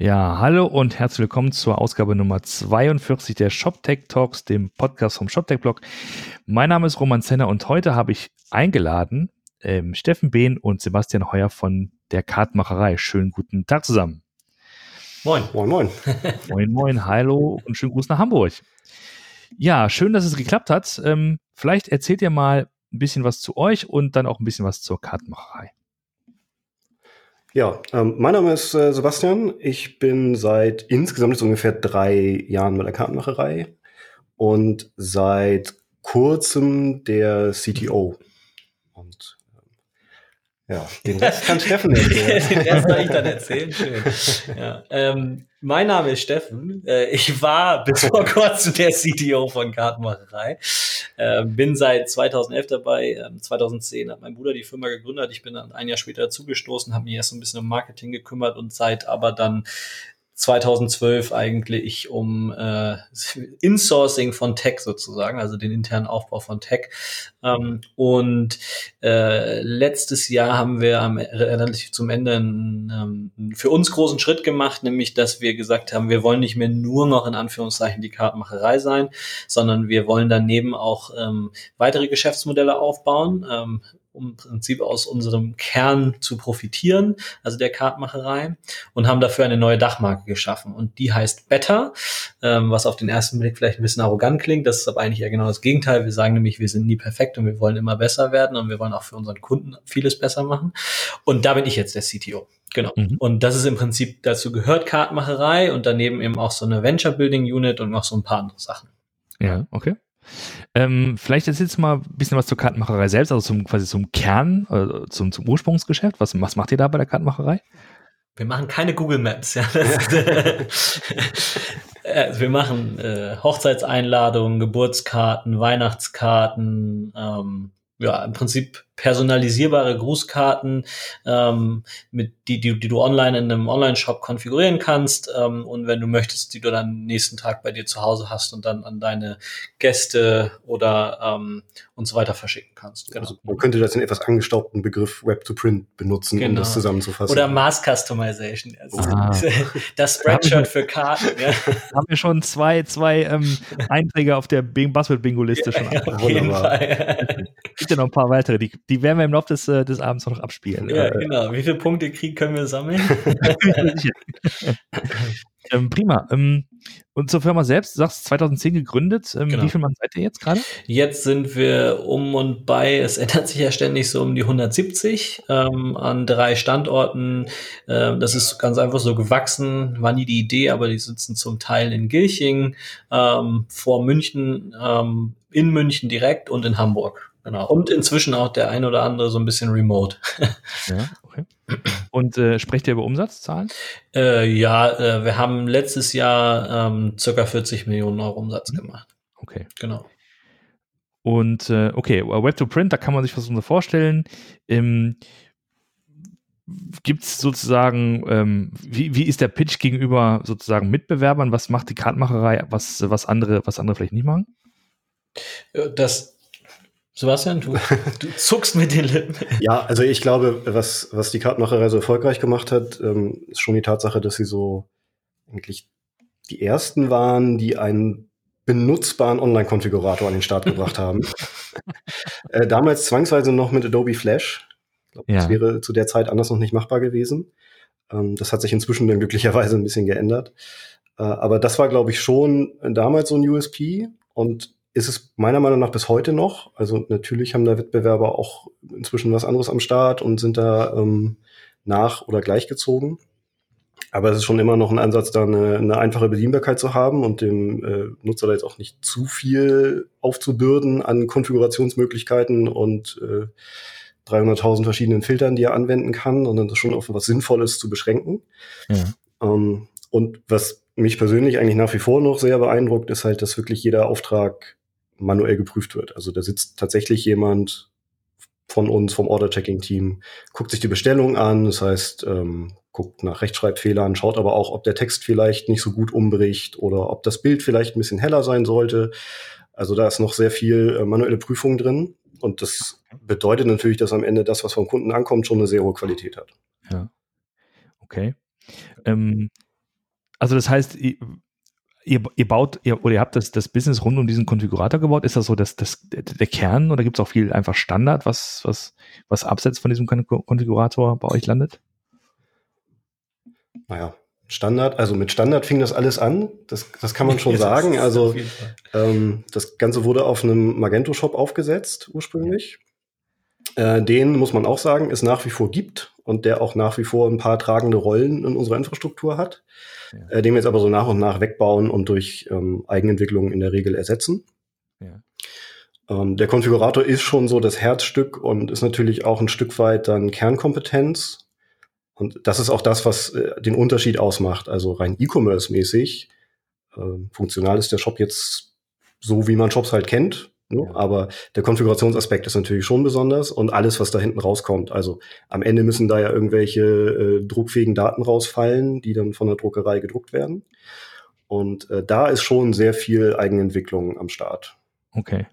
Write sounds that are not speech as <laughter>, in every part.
Ja, hallo und herzlich willkommen zur Ausgabe Nummer 42 der ShopTech Talks, dem Podcast vom ShopTech Blog. Mein Name ist Roman Zenner und heute habe ich eingeladen ähm, Steffen Behn und Sebastian Heuer von der Kartmacherei. Schönen guten Tag zusammen. Moin. Moin, moin. <laughs> moin, moin, hallo und schönen Gruß nach Hamburg. Ja, schön, dass es geklappt hat. Ähm, vielleicht erzählt ihr mal ein bisschen was zu euch und dann auch ein bisschen was zur Kartenmacherei. Ja, ähm, mein Name ist äh, Sebastian. Ich bin seit insgesamt jetzt ungefähr drei Jahren bei der Kartenmacherei und seit kurzem der CTO. Ja, den Rest kann Steffen erzählen. <laughs> den Rest soll ich dann erzählen. Schön. Ja. Ähm, mein Name ist Steffen. Äh, ich war bis vor kurzem der CTO von Kartenmacherei. Äh, bin seit 2011 dabei. Ähm, 2010 hat mein Bruder die Firma gegründet. Ich bin dann ein Jahr später zugestoßen, habe mich erst ein bisschen um Marketing gekümmert und seit aber dann 2012 eigentlich um äh, Insourcing von Tech sozusagen, also den internen Aufbau von Tech. Ähm, und äh, letztes Jahr haben wir am, relativ zum Ende einen, ähm, für uns großen Schritt gemacht, nämlich dass wir gesagt haben, wir wollen nicht mehr nur noch in Anführungszeichen die Kartenmacherei sein, sondern wir wollen daneben auch ähm, weitere Geschäftsmodelle aufbauen. Ähm, um im Prinzip aus unserem Kern zu profitieren, also der Kartmacherei, und haben dafür eine neue Dachmarke geschaffen. Und die heißt Better, ähm, was auf den ersten Blick vielleicht ein bisschen arrogant klingt. Das ist aber eigentlich eher genau das Gegenteil. Wir sagen nämlich, wir sind nie perfekt und wir wollen immer besser werden und wir wollen auch für unseren Kunden vieles besser machen. Und da bin ich jetzt der CTO. Genau. Mhm. Und das ist im Prinzip, dazu gehört Kartmacherei und daneben eben auch so eine Venture Building Unit und noch so ein paar andere Sachen. Ja, okay. Ähm, vielleicht erzählst du mal ein bisschen was zur Kartenmacherei selbst, also zum, quasi zum Kern, äh, zum, zum Ursprungsgeschäft. Was, was macht ihr da bei der Kartenmacherei? Wir machen keine Google Maps, ja. <laughs> also wir machen äh, Hochzeitseinladungen, Geburtskarten, Weihnachtskarten, ähm, ja, im Prinzip personalisierbare Grußkarten, ähm, mit die, die, die du online in einem Online-Shop konfigurieren kannst ähm, und wenn du möchtest, die du dann nächsten Tag bei dir zu Hause hast und dann an deine Gäste oder ähm, und so weiter verschicken kannst. Genau. Also man könnte das in etwas angestaubten Begriff Web to Print benutzen, genau. um das zusammenzufassen. Oder Mass Customization. Also ah. <laughs> Das Spreadshirt für Karten. Ja. <laughs> Haben wir schon zwei, zwei ähm, Einträge auf der Buzzword-Bingo-Liste schon. Ja, <laughs> auf jeden Fall. Gibt ja noch ein paar weitere, die die werden wir im Laufe des, äh, des Abends noch abspielen. Ja, genau. Wie viele Punkte Krieg können wir sammeln? <laughs> ähm, prima. Ähm, und zur Firma selbst, du sagst 2010 gegründet. Ähm, genau. Wie viel Mann seid ihr jetzt gerade? Jetzt sind wir um und bei, es ändert sich ja ständig so um die 170 ähm, an drei Standorten. Ähm, das ist ganz einfach so gewachsen, war nie die Idee, aber die sitzen zum Teil in Gilching, ähm, vor München, in München direkt und in Hamburg. Genau. Und inzwischen auch der ein oder andere so ein bisschen remote. ja, okay. Und äh, sprecht ihr über Umsatzzahlen? Äh, ja, äh, wir haben letztes Jahr ähm, circa 40 Millionen Euro Umsatz mhm. gemacht. Okay. Genau. Und äh, okay, Web to Print, da kann man sich was unter vorstellen. Ähm, Gibt es sozusagen, ähm, wie, wie ist der Pitch gegenüber sozusagen Mitbewerbern? Was macht die Kartenmacherei, was, was, andere, was andere vielleicht nicht machen? Das, Sebastian, du, du zuckst mit den Lippen. <laughs> Ja, also ich glaube, was, was die Kartenmacherei so erfolgreich gemacht hat, ähm, ist schon die Tatsache, dass sie so eigentlich die ersten waren, die einen benutzbaren Online-Konfigurator an den Start <laughs> gebracht haben. äh, damals zwangsweise noch mit Adobe Flash. Ich glaube, ja. das wäre zu der Zeit anders noch nicht machbar gewesen. Ähm, das hat sich inzwischen dann glücklicherweise ein bisschen geändert. Äh, aber das war, glaube ich, schon damals so ein USP. Und ist es meiner Meinung nach bis heute noch. Also natürlich haben da Wettbewerber auch inzwischen was anderes am Start und sind da ähm, nach- oder gleichgezogen. Aber es ist schon immer noch ein Ansatz, da eine, eine einfache Bedienbarkeit zu haben und dem äh, Nutzer da jetzt auch nicht zu viel aufzubürden an Konfigurationsmöglichkeiten und äh, 300.000 verschiedenen Filtern, die er anwenden kann, sondern das schon auf was Sinnvolles zu beschränken. Ja. Ähm, und was mich persönlich eigentlich nach wie vor noch sehr beeindruckt, ist halt, dass wirklich jeder Auftrag manuell geprüft wird. Also da sitzt tatsächlich jemand von uns, vom Order-Checking-Team, guckt sich die Bestellung an, das heißt, ähm, guckt nach Rechtschreibfehlern, schaut aber auch, ob der Text vielleicht nicht so gut umbricht oder ob das Bild vielleicht ein bisschen heller sein sollte. Also da ist noch sehr viel äh, manuelle Prüfung drin. Und das bedeutet natürlich, dass am Ende das, was vom Kunden ankommt, schon eine sehr hohe Qualität hat. Ja. Okay. Ähm, Also das heißt, ihr, ihr baut ihr, oder ihr habt das, das Business rund um diesen Konfigurator gebaut. Ist das so das, das, der Kern oder gibt es auch viel einfach Standard, was, was, was abseits von diesem Konfigurator bei euch landet? Naja, Standard, also mit Standard fing das alles an, das, das kann man schon <laughs> sagen. Also ähm, das Ganze wurde auf einem Magento-Shop aufgesetzt ursprünglich. Äh, den muss man auch sagen, es nach wie vor gibt und der auch nach wie vor ein paar tragende Rollen in unserer Infrastruktur hat, ja. äh, den wir jetzt aber so nach und nach wegbauen und durch ähm, Eigenentwicklung in der Regel ersetzen. Ja. Ähm, der Konfigurator ist schon so das Herzstück und ist natürlich auch ein Stück weit dann Kernkompetenz und das ist auch das, was äh, den Unterschied ausmacht. Also rein E-Commerce-mäßig äh, funktional ist der Shop jetzt so, wie man Shops halt kennt. Ne? Ja. Aber der Konfigurationsaspekt ist natürlich schon besonders und alles, was da hinten rauskommt. Also am Ende müssen da ja irgendwelche äh, druckfähigen Daten rausfallen, die dann von der Druckerei gedruckt werden. Und äh, da ist schon sehr viel Eigenentwicklung am Start. Okay.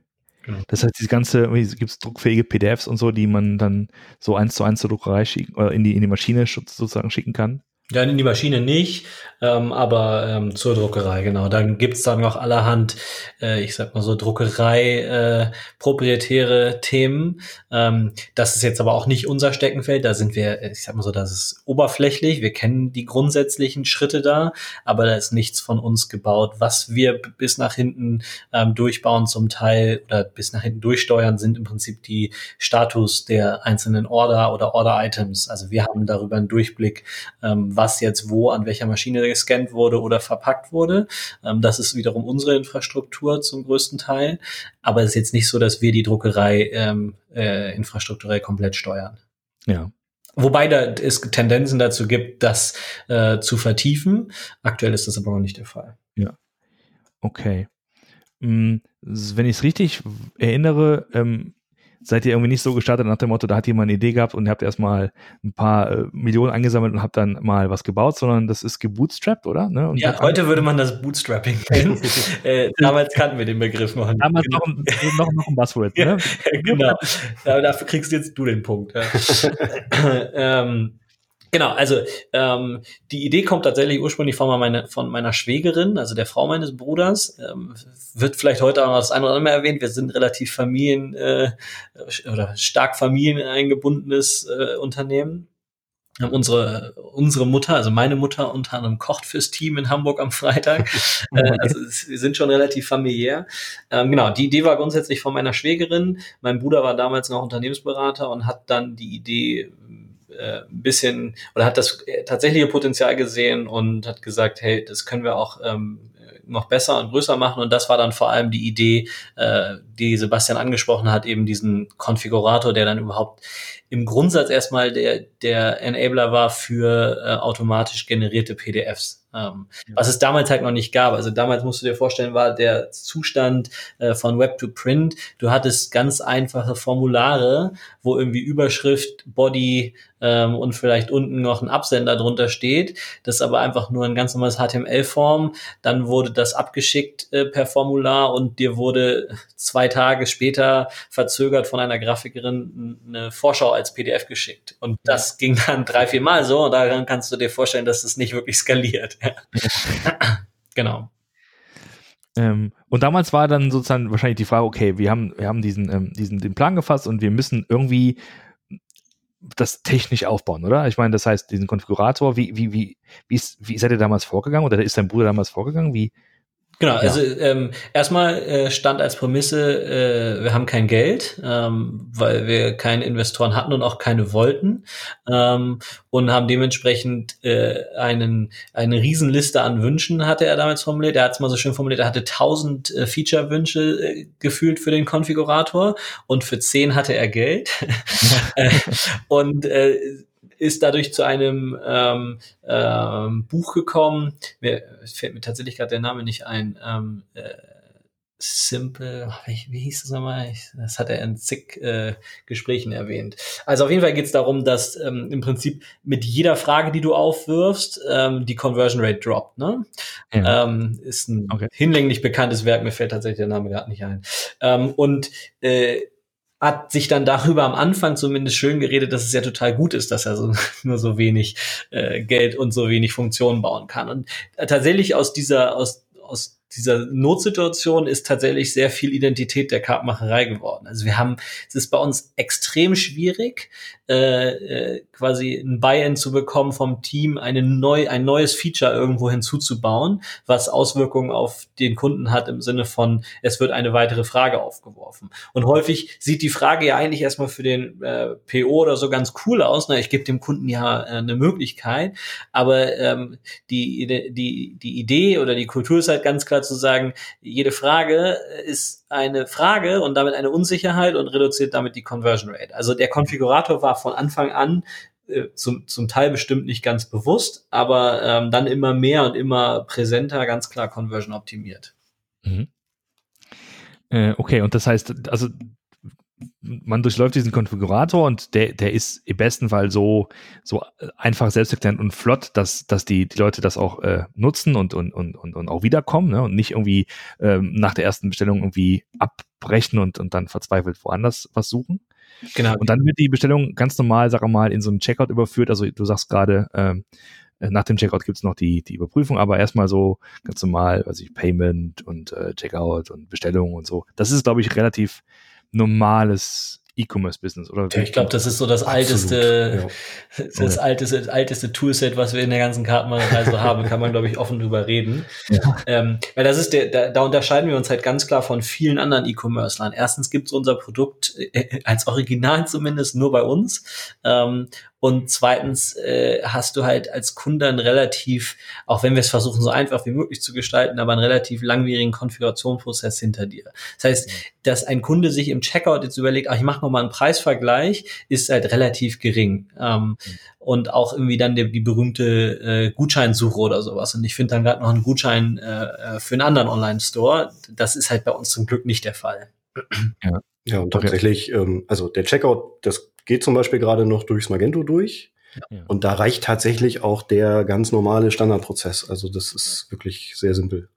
Genau. Das heißt, diese ganze, gibt es druckfähige PDFs und so, die man dann so eins zu eins zur Druckerei schicken, oder in die, in die Maschine sozusagen schicken kann? Ja, in die Maschine nicht, ähm, aber ähm, zur Druckerei, genau. Dann gibt's dann noch allerhand, äh, ich sag mal so, Druckerei äh, proprietäre Themen. Ähm, das ist jetzt aber auch nicht unser Steckenfeld. Da sind wir, ich sag mal so, das ist oberflächlich. Wir kennen die grundsätzlichen Schritte da, aber da ist nichts von uns gebaut. Was wir bis nach hinten ähm, durchbauen zum Teil oder bis nach hinten durchsteuern, sind im Prinzip die Status der einzelnen Order oder Order-Items. Also wir haben darüber einen Durchblick, ähm, was jetzt wo an welcher Maschine gescannt wurde oder verpackt wurde. Ähm, das ist wiederum unsere Infrastruktur zum größten Teil. Aber es ist jetzt nicht so, dass wir die Druckerei ähm, äh, infrastrukturell komplett steuern. Ja. Wobei da es Tendenzen dazu gibt, das äh, zu vertiefen. Aktuell ist das aber noch nicht der Fall. Ja. Okay. Hm, wenn ich es richtig erinnere, ähm, seid ihr irgendwie nicht so gestartet nach dem Motto, da hat jemand eine Idee gehabt und ihr habt erstmal ein paar äh, Millionen angesammelt und habt dann mal was gebaut, sondern das ist gebootstrapped, oder? Ne? Ja, heute würde man das Bootstrapping <laughs> nennen. äh, damals kannten wir den Begriff noch nicht. Damals genau. noch, ein, noch, noch ein Buzzword, <laughs> ne? genau. dafür kriegst jetzt du den Punkt. Ja. <laughs> ähm, Genau, also ähm, die Idee kommt tatsächlich ursprünglich von, meine, von meiner Schwägerin, also der Frau meines Bruders. Ähm, wird vielleicht heute auch noch das eine oder andere erwähnt. Wir sind relativ Familien äh, oder stark familieneingebundenes äh, Unternehmen. Haben unsere, unsere Mutter, also meine Mutter unter anderem kocht fürs Team in Hamburg am Freitag. <laughs> äh, also wir sind schon relativ familiär. Ähm, genau, die Idee war grundsätzlich von meiner Schwägerin. Mein Bruder war damals noch Unternehmensberater und hat dann die Idee äh, ein bisschen oder hat das tatsächliche Potenzial gesehen und hat gesagt, hey, das können wir auch ähm, noch besser und größer machen. Und das war dann vor allem die Idee, äh, die Sebastian angesprochen hat, eben diesen Konfigurator, der dann überhaupt im Grundsatz erstmal der, der Enabler war für äh, automatisch generierte PDFs. Ähm, ja. Was es damals halt noch nicht gab. Also damals musst du dir vorstellen, war der Zustand äh, von Web to Print. Du hattest ganz einfache Formulare, wo irgendwie Überschrift, Body ähm, und vielleicht unten noch ein Absender drunter steht. Das ist aber einfach nur ein ganz normales HTML-Form. Dann wurde das abgeschickt äh, per Formular und dir wurde zwei Tage später verzögert von einer Grafikerin eine Vorschau als PDF geschickt. Und das ging dann <laughs> drei, vier Mal so. Und daran kannst du dir vorstellen, dass das nicht wirklich skaliert. <laughs> genau. Ähm, und damals war dann sozusagen wahrscheinlich die Frage, okay, wir haben, wir haben diesen, ähm, diesen den Plan gefasst und wir müssen irgendwie das technisch aufbauen, oder? Ich meine, das heißt, diesen Konfigurator, wie, wie, wie, wie, ist, wie seid ihr damals vorgegangen oder ist dein Bruder damals vorgegangen? Wie, Genau, ja. also ähm, erstmal äh, stand als Prämisse, äh, wir haben kein Geld, ähm, weil wir keine Investoren hatten und auch keine wollten ähm, und haben dementsprechend äh, einen eine Riesenliste an Wünschen hatte er damals formuliert. Er hat es mal so schön formuliert, er hatte tausend äh, Feature-Wünsche äh, gefühlt für den Konfigurator und für zehn hatte er Geld <laughs> <laughs> und äh, ist dadurch zu einem ähm, ähm, Buch gekommen. Mir fällt mir tatsächlich gerade der Name nicht ein. Ähm, äh, Simple, wie, wie hieß das nochmal? Das hat er in zig äh, Gesprächen erwähnt. Also auf jeden Fall geht es darum, dass ähm, im Prinzip mit jeder Frage, die du aufwirfst, ähm, die Conversion Rate droppt. Ne? Ja. Ähm, ist ein okay. hinlänglich bekanntes Werk, mir fällt tatsächlich der Name gerade nicht ein. Ähm, und äh, hat sich dann darüber am Anfang zumindest schön geredet, dass es ja total gut ist, dass er so, <laughs> nur so wenig äh, Geld und so wenig Funktionen bauen kann. Und äh, tatsächlich aus dieser, aus, aus dieser Notsituation ist tatsächlich sehr viel Identität der Kartmacherei geworden. Also wir haben, es ist bei uns extrem schwierig, äh, äh, quasi ein Buy-in zu bekommen vom Team, eine neu, ein neues Feature irgendwo hinzuzubauen, was Auswirkungen auf den Kunden hat im Sinne von, es wird eine weitere Frage aufgeworfen. Und häufig sieht die Frage ja eigentlich erstmal für den äh, PO oder so ganz cool aus. Na, ich gebe dem Kunden ja äh, eine Möglichkeit, aber ähm, die, die, die Idee oder die Kultur ist halt ganz klar zu sagen, jede Frage ist eine Frage und damit eine Unsicherheit und reduziert damit die Conversion Rate. Also der Konfigurator war von Anfang an äh, zum, zum Teil bestimmt nicht ganz bewusst, aber ähm, dann immer mehr und immer präsenter, ganz klar Conversion optimiert. Mhm. Äh, okay, und das heißt, also man durchläuft diesen Konfigurator und der, der ist im besten Fall so, so einfach selbsterklärend und flott, dass, dass die, die Leute das auch äh, nutzen und, und, und, und auch wiederkommen ne? und nicht irgendwie ähm, nach der ersten Bestellung irgendwie abbrechen und, und dann verzweifelt woanders was suchen. Genau. Und dann wird die Bestellung ganz normal, sag mal, in so einen Checkout überführt. Also du sagst gerade, ähm, äh, nach dem Checkout gibt's noch die, die Überprüfung, aber erstmal so ganz normal, also ich Payment und äh, Checkout und Bestellung und so. Das ist, glaube ich, relativ normales E-Commerce-Business, oder? Ja, ich glaube, das ist so das Absolut, alteste, ja. <laughs> das alteste, alteste Toolset, was wir in der ganzen Kartenreise haben, kann man, glaube ich, offen drüber reden. Ja. Ähm, weil das ist der, da, da unterscheiden wir uns halt ganz klar von vielen anderen E-Commerce-Lern. Erstens gibt es unser Produkt äh, als Original zumindest nur bei uns. Ähm, und zweitens äh, hast du halt als Kunde einen relativ, auch wenn wir es versuchen, so einfach wie möglich zu gestalten, aber einen relativ langwierigen Konfigurationsprozess hinter dir. Das heißt, dass ein Kunde sich im Checkout jetzt überlegt, ach, ich mache nochmal einen Preisvergleich, ist halt relativ gering. Ähm, mhm. Und auch irgendwie dann die, die berühmte äh, Gutscheinsuche oder sowas. Und ich finde dann gerade noch einen Gutschein äh, äh, für einen anderen Online-Store. Das ist halt bei uns zum Glück nicht der Fall. Ja. Ja, und tatsächlich, ähm, also der Checkout, das geht zum Beispiel gerade noch durchs Magento durch. Ja. Und da reicht tatsächlich auch der ganz normale Standardprozess. Also das ist wirklich sehr simpel.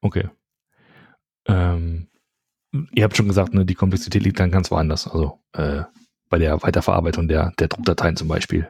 Okay. Ähm, ihr habt schon gesagt, ne, die Komplexität liegt dann ganz woanders. Also äh, bei der Weiterverarbeitung der, der Druckdateien zum Beispiel.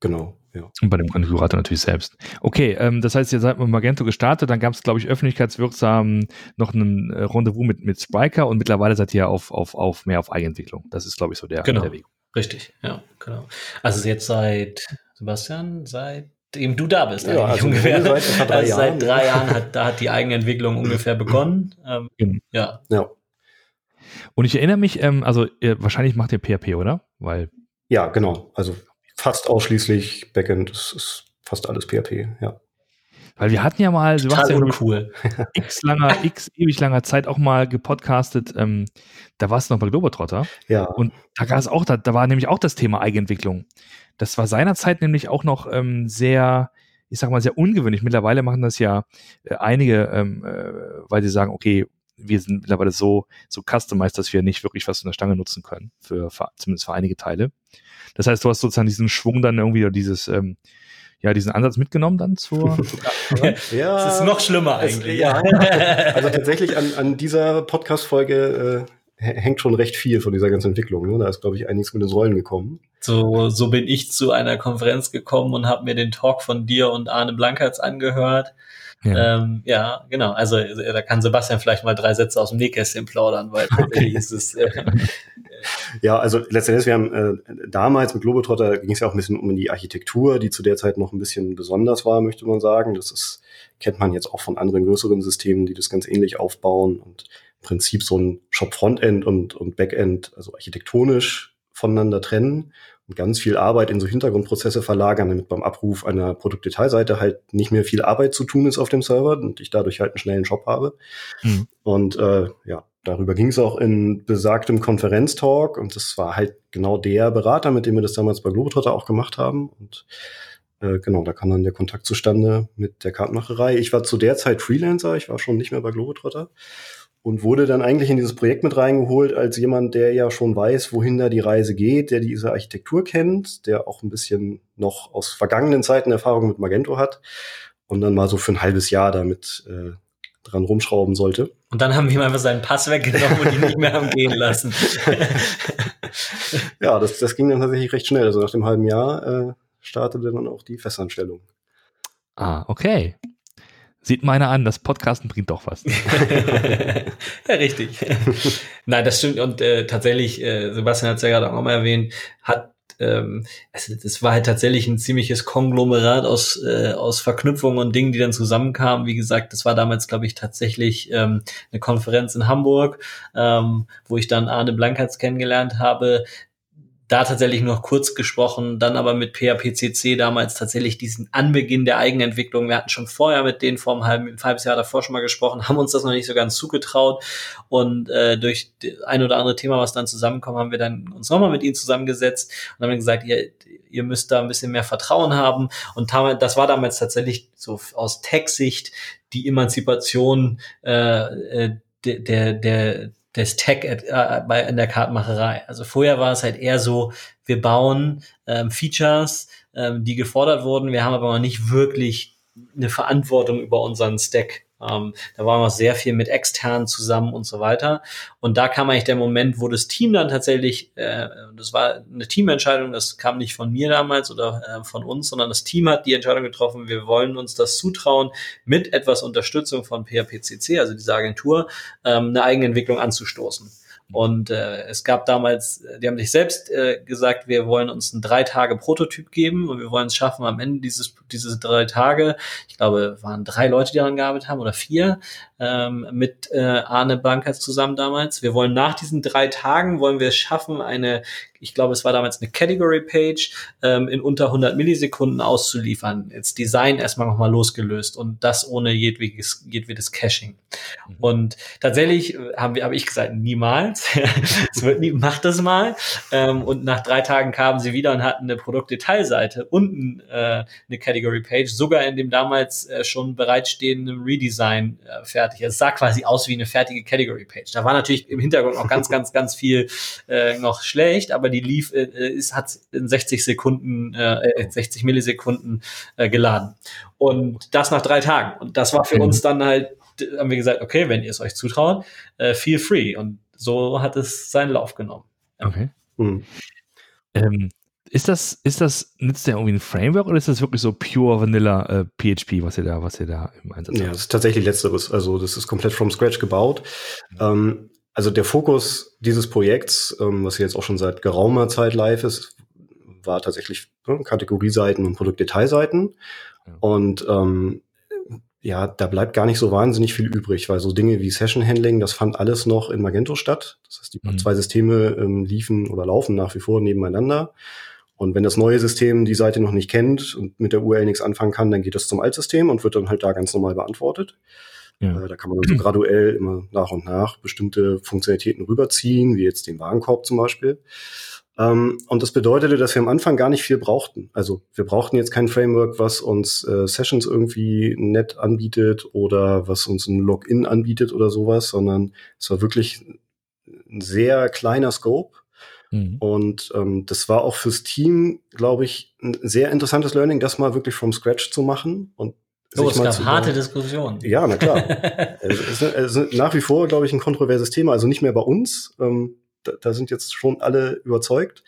Genau, ja. Und bei dem Konfigurator natürlich selbst. Okay, ähm, das heißt, ihr seid mit Magento gestartet, dann gab es, glaube ich, öffentlichkeitswirksam noch ein äh, Rendezvous mit, mit Spriker und mittlerweile seid ihr auf, auf, auf mehr auf Eigenentwicklung. Das ist, glaube ich, so der, genau. der Weg. Richtig, ja, genau. Also jetzt seit, Sebastian, seit eben du da bist, ja, also ungefähr. Seit drei, also seit drei Jahren hat, da hat die Eigenentwicklung ungefähr begonnen. Ähm, genau. Ja. ja. Und ich erinnere mich, ähm, also ihr, wahrscheinlich macht ihr PHP, oder? Weil ja, genau. Also fast ausschließlich Backend, das ist fast alles PHP, ja. Weil wir hatten ja mal, Sebastian, cool. <laughs> x langer, x ewig langer Zeit auch mal gepodcastet, ähm, da war es noch bei Globetrotter. Ja. Und da gab es auch, da, da war nämlich auch das Thema Eigenentwicklung. Das war seinerzeit nämlich auch noch ähm, sehr, ich sag mal, sehr ungewöhnlich. Mittlerweile machen das ja äh, einige, ähm, äh, weil sie sagen, okay, wir sind mittlerweile so, so customized, dass wir nicht wirklich was von der Stange nutzen können, für, für zumindest für einige Teile. Das heißt, du hast sozusagen diesen Schwung dann irgendwie oder dieses, ähm, ja, diesen Ansatz mitgenommen dann zur. <laughs> <laughs> ja, es ist noch schlimmer eigentlich. Es, ja, <laughs> also tatsächlich an, an dieser Podcast-Folge äh, hängt schon recht viel von dieser ganzen Entwicklung. Ne? Da ist, glaube ich, einiges mit den Rollen gekommen. So, so bin ich zu einer Konferenz gekommen und habe mir den Talk von dir und Arne Blankertz angehört. Ja. Ähm, ja, genau. Also da kann Sebastian vielleicht mal drei Sätze aus dem Nähkästchen plaudern, weil <laughs> tatsächlich ist es. Äh, ja, also letztendlich, wir haben äh, damals mit Globetrotter ging es ja auch ein bisschen um die Architektur, die zu der Zeit noch ein bisschen besonders war, möchte man sagen. Das ist, kennt man jetzt auch von anderen größeren Systemen, die das ganz ähnlich aufbauen und im Prinzip so ein Shop-Frontend und, und Backend, also architektonisch voneinander trennen und ganz viel Arbeit in so Hintergrundprozesse verlagern, damit beim Abruf einer Produktdetailseite halt nicht mehr viel Arbeit zu tun ist auf dem Server und ich dadurch halt einen schnellen Shop habe. Mhm. Und äh, ja, darüber ging es auch in besagtem Konferenztalk und das war halt genau der Berater, mit dem wir das damals bei Globetrotter auch gemacht haben. Und äh, genau, da kam dann der Kontakt zustande mit der Kartenmacherei. Ich war zu der Zeit Freelancer, ich war schon nicht mehr bei Globetrotter und wurde dann eigentlich in dieses Projekt mit reingeholt als jemand, der ja schon weiß, wohin da die Reise geht, der diese Architektur kennt, der auch ein bisschen noch aus vergangenen Zeiten Erfahrung mit Magento hat und dann mal so für ein halbes Jahr damit äh, dran rumschrauben sollte. Und dann haben wir ihm einfach seinen Pass weggenommen und ihn nicht mehr haben gehen lassen. <laughs> ja, das, das ging dann tatsächlich recht schnell. Also nach dem halben Jahr äh, startete dann auch die Festanstellung. Ah, okay. Sieht meiner an, das Podcasten bringt doch was. <laughs> ja, richtig. Nein, das stimmt. Und äh, tatsächlich, äh, Sebastian hat es ja gerade auch mal erwähnt, hat ähm, also das war halt tatsächlich ein ziemliches Konglomerat aus, äh, aus Verknüpfungen und Dingen, die dann zusammenkamen. Wie gesagt, das war damals, glaube ich, tatsächlich ähm, eine Konferenz in Hamburg, ähm, wo ich dann Arne Blankatz kennengelernt habe, da tatsächlich noch kurz gesprochen, dann aber mit PHPCC damals tatsächlich diesen Anbeginn der Eigenentwicklung. Wir hatten schon vorher mit denen vor einem halben, ein halbes Jahr davor schon mal gesprochen, haben uns das noch nicht so ganz zugetraut und äh, durch ein oder andere Thema, was dann zusammenkommt, haben wir dann uns nochmal mit ihnen zusammengesetzt und haben gesagt, ihr, ihr müsst da ein bisschen mehr Vertrauen haben und das war damals tatsächlich so aus Tech-Sicht die Emanzipation äh, äh der, der, der des Tech äh, bei, in der Kartenmacherei. Also vorher war es halt eher so, wir bauen ähm, Features, ähm, die gefordert wurden, wir haben aber noch nicht wirklich eine Verantwortung über unseren Stack. Ähm, da waren wir sehr viel mit externen zusammen und so weiter. Und da kam eigentlich der Moment, wo das Team dann tatsächlich, äh, das war eine Teamentscheidung, das kam nicht von mir damals oder äh, von uns, sondern das Team hat die Entscheidung getroffen, wir wollen uns das zutrauen, mit etwas Unterstützung von PHPCC, also dieser Agentur, ähm, eine Eigenentwicklung anzustoßen. Und äh, es gab damals, die haben sich selbst äh, gesagt, wir wollen uns einen drei Tage Prototyp geben und wir wollen es schaffen, am Ende dieses diese drei Tage, ich glaube, waren drei Leute, die daran gearbeitet haben oder vier, ähm, mit äh, Arne Bankers zusammen damals. Wir wollen nach diesen drei Tagen, wollen wir es schaffen, eine ich glaube, es war damals eine Category Page, ähm, in unter 100 Millisekunden auszuliefern. Jetzt Design erstmal nochmal losgelöst und das ohne jedwedes, jedwedes Caching. Mhm. Und tatsächlich äh, haben wir, habe ich gesagt, niemals. <laughs> es wird nie, macht das mal. Ähm, und nach drei Tagen kamen sie wieder und hatten eine Produktdetailseite und äh, eine Category Page, sogar in dem damals äh, schon bereitstehenden Redesign äh, fertig. Es sah quasi aus wie eine fertige Category Page. Da war natürlich im Hintergrund noch ganz, ganz, ganz viel äh, noch schlecht, aber die lief, äh, ist, hat in 60 Sekunden, äh, 60 äh, Millisekunden äh, geladen. Und das nach drei Tagen. Und das war für mhm. uns dann halt, haben wir gesagt, okay, wenn ihr es euch zutraut, äh, feel free. Und so hat es seinen Lauf genommen. Okay. Mhm. Ähm, ist das, ist das, nützt der irgendwie ein Framework oder ist das wirklich so pure Vanilla äh, PHP, was ihr da, was ihr da im Einsatz habt? Ja, das ist tatsächlich letzteres. Also das ist komplett from scratch gebaut. Mhm. Ähm, also der Fokus dieses Projekts, ähm, was jetzt auch schon seit geraumer Zeit live ist, war tatsächlich ne, Kategorieseiten und Produktdetailseiten. Ja. Und ähm, ja, da bleibt gar nicht so wahnsinnig viel übrig, weil so Dinge wie Session Handling, das fand alles noch in Magento statt. Das heißt, die mhm. zwei Systeme ähm, liefen oder laufen nach wie vor nebeneinander. Und wenn das neue System die Seite noch nicht kennt und mit der URL nichts anfangen kann, dann geht das zum Altsystem und wird dann halt da ganz normal beantwortet. Ja. Äh, da kann man dann so graduell immer nach und nach bestimmte Funktionalitäten rüberziehen, wie jetzt den Warenkorb zum Beispiel. Ähm, und das bedeutete, dass wir am Anfang gar nicht viel brauchten. Also wir brauchten jetzt kein Framework, was uns äh, Sessions irgendwie nett anbietet oder was uns ein Login anbietet oder sowas, sondern es war wirklich ein sehr kleiner Scope. Mhm. Und ähm, das war auch fürs Team, glaube ich, ein sehr interessantes Learning, das mal wirklich from scratch zu machen und Oh, es gab harte Diskussionen. Ja, na klar. <laughs> es, ist, es ist nach wie vor, glaube ich, ein kontroverses Thema. Also nicht mehr bei uns. Ähm, da, sind jetzt schon alle überzeugt.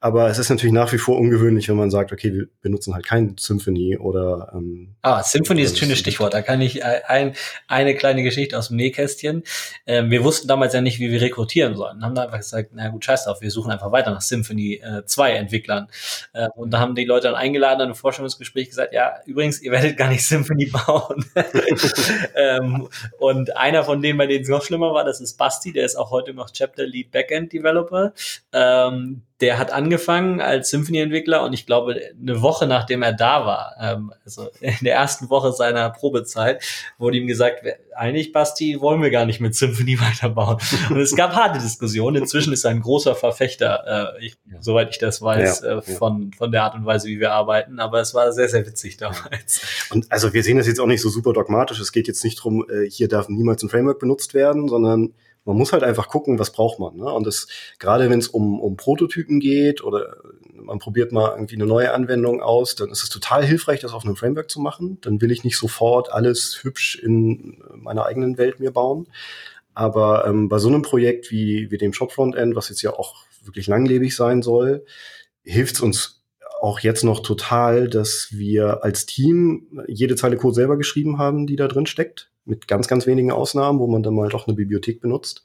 Aber es ist natürlich nach wie vor ungewöhnlich, wenn man sagt, okay, wir benutzen halt kein Symphony oder. Ähm, ah, Symphony ist ein schönes Stichwort. Da kann ich äh, ein, eine kleine Geschichte aus dem Nähkästchen. Ähm, wir wussten damals ja nicht, wie wir rekrutieren sollen. Haben da einfach gesagt, na gut, scheiß drauf, wir suchen einfach weiter nach Symphony äh, 2 Entwicklern. Äh, und da haben die Leute dann eingeladen, an einem Forschungsgespräch gesagt, ja, übrigens, ihr werdet gar nicht Symphony bauen. <laughs> ähm, und einer von denen, bei denen es noch schlimmer war, das ist Basti, der ist auch heute noch Chapter Lead Backend Developer. Ähm, der hat angefangen als Symphony-Entwickler und ich glaube, eine Woche nachdem er da war, ähm, also in der ersten Woche seiner Probezeit, wurde ihm gesagt, eigentlich, Basti, wollen wir gar nicht mit Symphony <laughs> weiterbauen. Und es gab harte Diskussionen. Inzwischen ist er ein großer Verfechter, äh, ich, ja. soweit ich das weiß, ja, äh, von, von der Art und Weise, wie wir arbeiten. Aber es war sehr, sehr witzig damals. Und also wir sehen das jetzt auch nicht so super dogmatisch. Es geht jetzt nicht drum, äh, hier darf niemals ein Framework benutzt werden, sondern man muss halt einfach gucken, was braucht man. Ne? Und das, gerade wenn es um, um Prototypen geht oder man probiert mal irgendwie eine neue Anwendung aus, dann ist es total hilfreich, das auf einem Framework zu machen. Dann will ich nicht sofort alles hübsch in meiner eigenen Welt mir bauen. Aber ähm, bei so einem Projekt wie, wie dem Shop Frontend, was jetzt ja auch wirklich langlebig sein soll, hilft es uns auch jetzt noch total, dass wir als Team jede Zeile Code selber geschrieben haben, die da drin steckt, mit ganz, ganz wenigen Ausnahmen, wo man dann mal doch eine Bibliothek benutzt.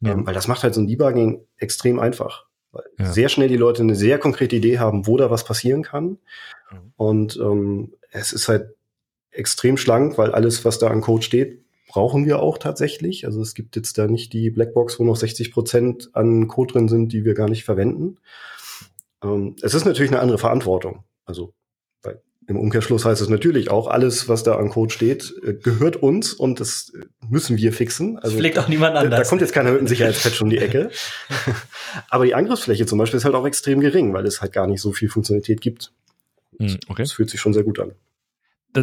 Ja. Ähm, weil das macht halt so ein Debugging extrem einfach. Weil ja. sehr schnell die Leute eine sehr konkrete Idee haben, wo da was passieren kann. Mhm. Und ähm, es ist halt extrem schlank, weil alles, was da an Code steht, brauchen wir auch tatsächlich. Also es gibt jetzt da nicht die Blackbox, wo noch 60 Prozent an Code drin sind, die wir gar nicht verwenden. Ähm, es ist natürlich eine andere Verantwortung. Also im Umkehrschluss heißt es natürlich auch, alles, was da an Code steht, äh, gehört uns und das äh, müssen wir fixen. Also Pflegt auch niemand anders. Da, da kommt jetzt keiner mit einem Sicherheitspatch um die Ecke. <laughs> Aber die Angriffsfläche zum Beispiel ist halt auch extrem gering, weil es halt gar nicht so viel Funktionalität gibt. Hm, okay. Das fühlt sich schon sehr gut an.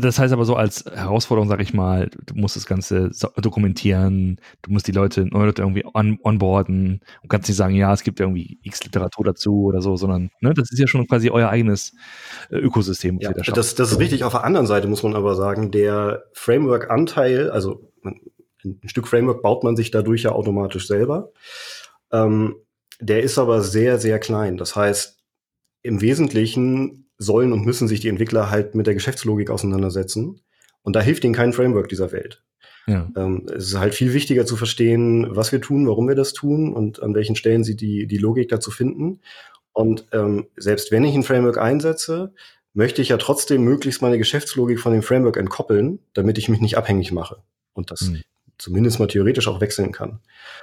Das heißt aber so als Herausforderung, sag ich mal, du musst das Ganze dokumentieren, du musst die Leute, neue Leute irgendwie on, onboarden und kannst nicht sagen, ja, es gibt irgendwie x Literatur dazu oder so, sondern ne, das ist ja schon quasi euer eigenes äh, Ökosystem. Ja, da das, das ist richtig. Auf der anderen Seite muss man aber sagen, der Framework-Anteil, also ein Stück Framework baut man sich dadurch ja automatisch selber. Ähm, der ist aber sehr, sehr klein. Das heißt, im Wesentlichen sollen und müssen sich die Entwickler halt mit der Geschäftslogik auseinandersetzen. Und da hilft ihnen kein Framework dieser Welt. Ja. Ähm, es ist halt viel wichtiger zu verstehen, was wir tun, warum wir das tun und an welchen Stellen sie die, die Logik dazu finden. Und ähm, selbst wenn ich ein Framework einsetze, möchte ich ja trotzdem möglichst meine Geschäftslogik von dem Framework entkoppeln, damit ich mich nicht abhängig mache. Und das mhm zumindest mal theoretisch auch wechseln kann.